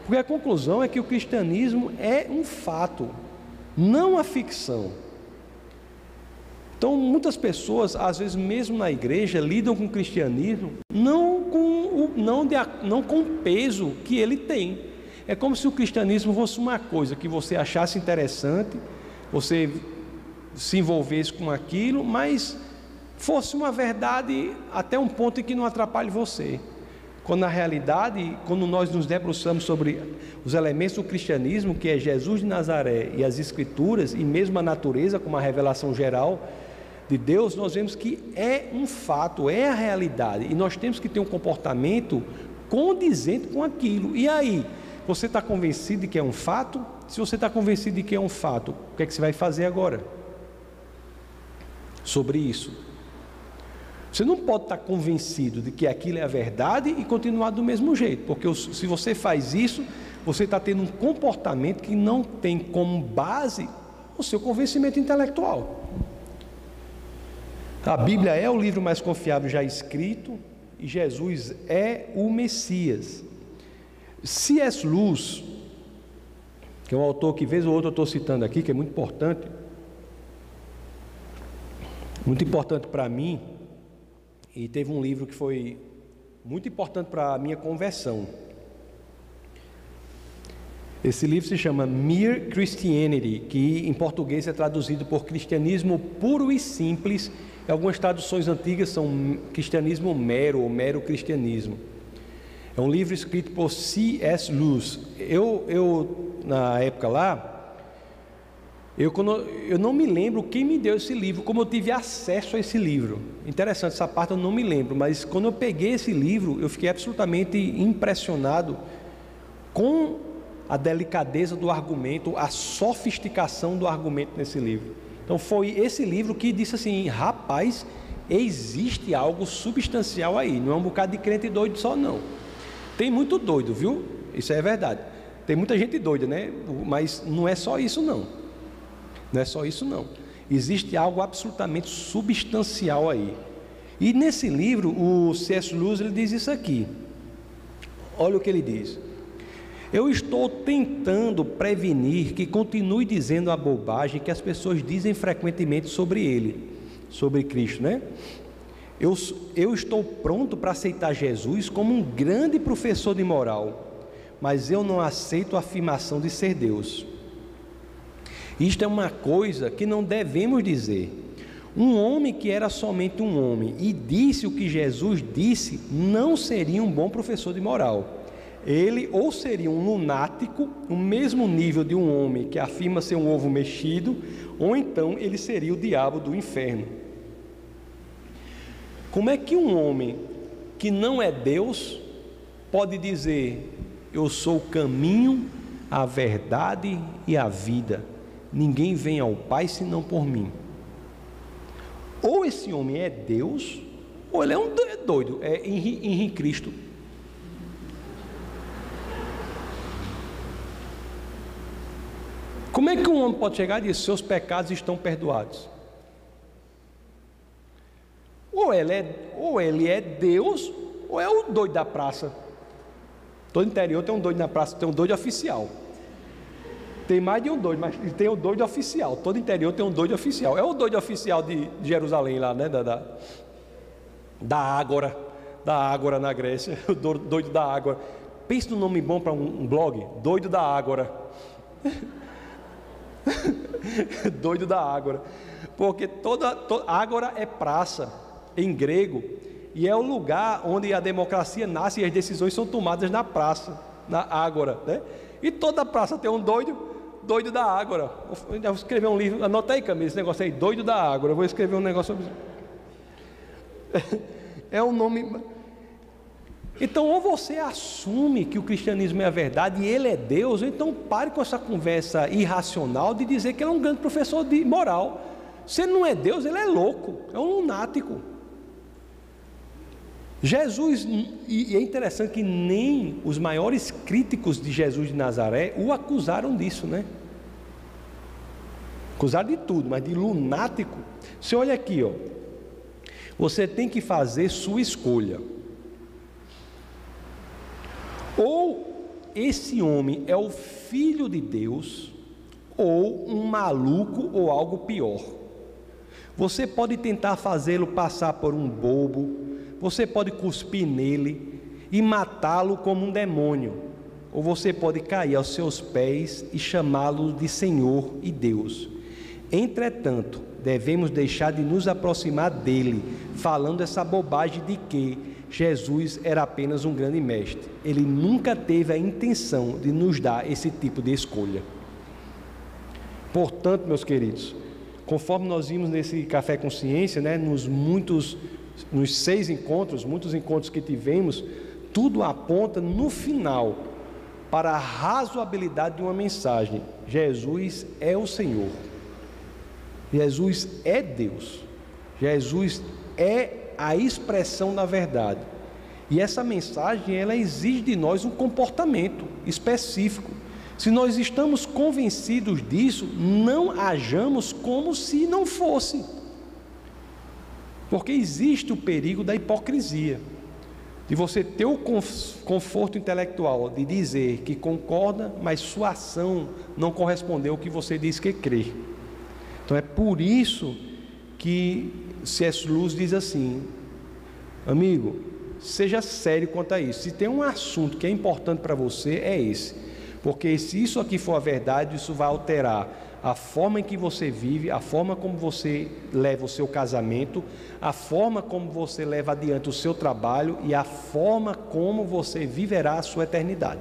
Porque a conclusão é que o cristianismo é um fato, não a ficção. Então, muitas pessoas, às vezes mesmo na igreja, lidam com o cristianismo não com o, não, de, não com o peso que ele tem. É como se o cristianismo fosse uma coisa que você achasse interessante, você se envolvesse com aquilo, mas fosse uma verdade até um ponto em que não atrapalhe você. Quando na realidade, quando nós nos debruçamos sobre os elementos do cristianismo, que é Jesus de Nazaré e as Escrituras, e mesmo a natureza, como a revelação geral de Deus, nós vemos que é um fato, é a realidade, e nós temos que ter um comportamento condizente com aquilo. E aí, você está convencido de que é um fato? Se você está convencido de que é um fato, o que é que você vai fazer agora? Sobre isso. Você não pode estar convencido de que aquilo é a verdade e continuar do mesmo jeito, porque se você faz isso, você está tendo um comportamento que não tem como base o seu convencimento intelectual. A Bíblia é o livro mais confiável já escrito e Jesus é o Messias. C.S. Luz, que é um autor que vez ou outra eu estou citando aqui, que é muito importante, muito importante para mim, e teve um livro que foi muito importante para a minha conversão. Esse livro se chama Mere Christianity, que em português é traduzido por Cristianismo Puro e Simples. Algumas traduções antigas são Cristianismo Mero ou Mero Cristianismo. É um livro escrito por C.S. Lewis. Eu, eu, na época lá, eu, quando, eu não me lembro quem me deu esse livro, como eu tive acesso a esse livro. Interessante, essa parte eu não me lembro, mas quando eu peguei esse livro, eu fiquei absolutamente impressionado com a delicadeza do argumento, a sofisticação do argumento nesse livro. Então foi esse livro que disse assim: rapaz, existe algo substancial aí, não é um bocado de crente doido só, não. Tem muito doido, viu? Isso é verdade. Tem muita gente doida, né? Mas não é só isso, não. Não é só isso, não. Existe algo absolutamente substancial aí. E nesse livro, o C.S. Lewis ele diz isso aqui. Olha o que ele diz. Eu estou tentando prevenir que continue dizendo a bobagem que as pessoas dizem frequentemente sobre ele, sobre Cristo, né? Eu, eu estou pronto para aceitar Jesus como um grande professor de moral, mas eu não aceito a afirmação de ser Deus. Isto é uma coisa que não devemos dizer. Um homem que era somente um homem e disse o que Jesus disse, não seria um bom professor de moral. Ele ou seria um lunático, no mesmo nível de um homem que afirma ser um ovo mexido, ou então ele seria o diabo do inferno. Como é que um homem que não é Deus pode dizer: Eu sou o caminho, a verdade e a vida? Ninguém vem ao Pai senão por mim. Ou esse homem é Deus, ou ele é um doido, é em Cristo. Como é que um homem pode chegar e dizer: Seus pecados estão perdoados? Ou ele é, ou ele é Deus, ou é o doido da praça. Todo interior tem um doido na praça, tem um doido oficial. Tem mais de um doido, mas tem um doido oficial. Todo interior tem um doido oficial. É o doido oficial de Jerusalém lá, né? Da, da, da Ágora. Da Ágora na Grécia. O doido da Ágora. Pense no nome bom para um, um blog. Doido da Ágora. doido da Ágora. Porque toda, toda Ágora é praça em grego, e é o lugar onde a democracia nasce e as decisões são tomadas na praça, na ágora, né? E toda praça tem um doido, doido da Ágora. Eu vou escrever um livro, anota aí, Camila, esse negócio aí, doido da Ágora. Eu vou escrever um negócio sobre isso. É um nome. Então, ou você assume que o cristianismo é a verdade e ele é Deus, ou então pare com essa conversa irracional de dizer que ele é um grande professor de moral. Se ele não é Deus, ele é louco, é um lunático. Jesus, e é interessante que nem os maiores críticos de Jesus de Nazaré o acusaram disso, né? Acusaram de tudo, mas de lunático. Você olha aqui, ó. Você tem que fazer sua escolha. Ou esse homem é o filho de Deus, ou um maluco ou algo pior. Você pode tentar fazê-lo passar por um bobo, você pode cuspir nele e matá-lo como um demônio, ou você pode cair aos seus pés e chamá-lo de Senhor e Deus. Entretanto, devemos deixar de nos aproximar dele, falando essa bobagem de que Jesus era apenas um grande mestre. Ele nunca teve a intenção de nos dar esse tipo de escolha. Portanto, meus queridos, conforme nós vimos nesse café consciência, né, nos muitos nos seis encontros, muitos encontros que tivemos, tudo aponta no final para a razoabilidade de uma mensagem: Jesus é o Senhor, Jesus é Deus, Jesus é a expressão da verdade. E essa mensagem ela exige de nós um comportamento específico. Se nós estamos convencidos disso, não hajamos como se não fosse. Porque existe o perigo da hipocrisia, de você ter o conforto intelectual de dizer que concorda, mas sua ação não correspondeu ao que você diz que crê. Então é por isso que C.S. Luz diz assim: amigo, seja sério quanto a isso. Se tem um assunto que é importante para você, é esse. Porque se isso aqui for a verdade, isso vai alterar a forma em que você vive, a forma como você leva o seu casamento, a forma como você leva adiante o seu trabalho e a forma como você viverá a sua eternidade.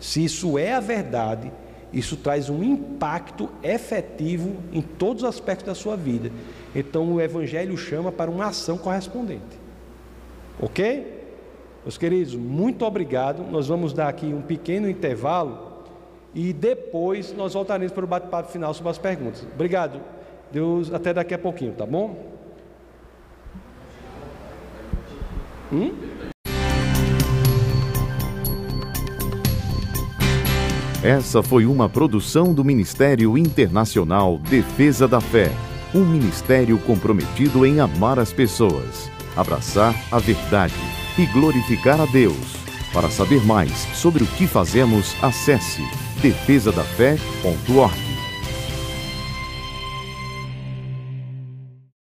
Se isso é a verdade, isso traz um impacto efetivo em todos os aspectos da sua vida. Então o Evangelho chama para uma ação correspondente. Ok? Meus queridos, muito obrigado. Nós vamos dar aqui um pequeno intervalo e depois nós voltaremos para o bate-papo final sobre as perguntas. Obrigado. Deus, até daqui a pouquinho, tá bom? Hum? Essa foi uma produção do Ministério Internacional Defesa da Fé, um ministério comprometido em amar as pessoas, abraçar a verdade e glorificar a Deus. Para saber mais sobre o que fazemos, acesse defesadafé.org.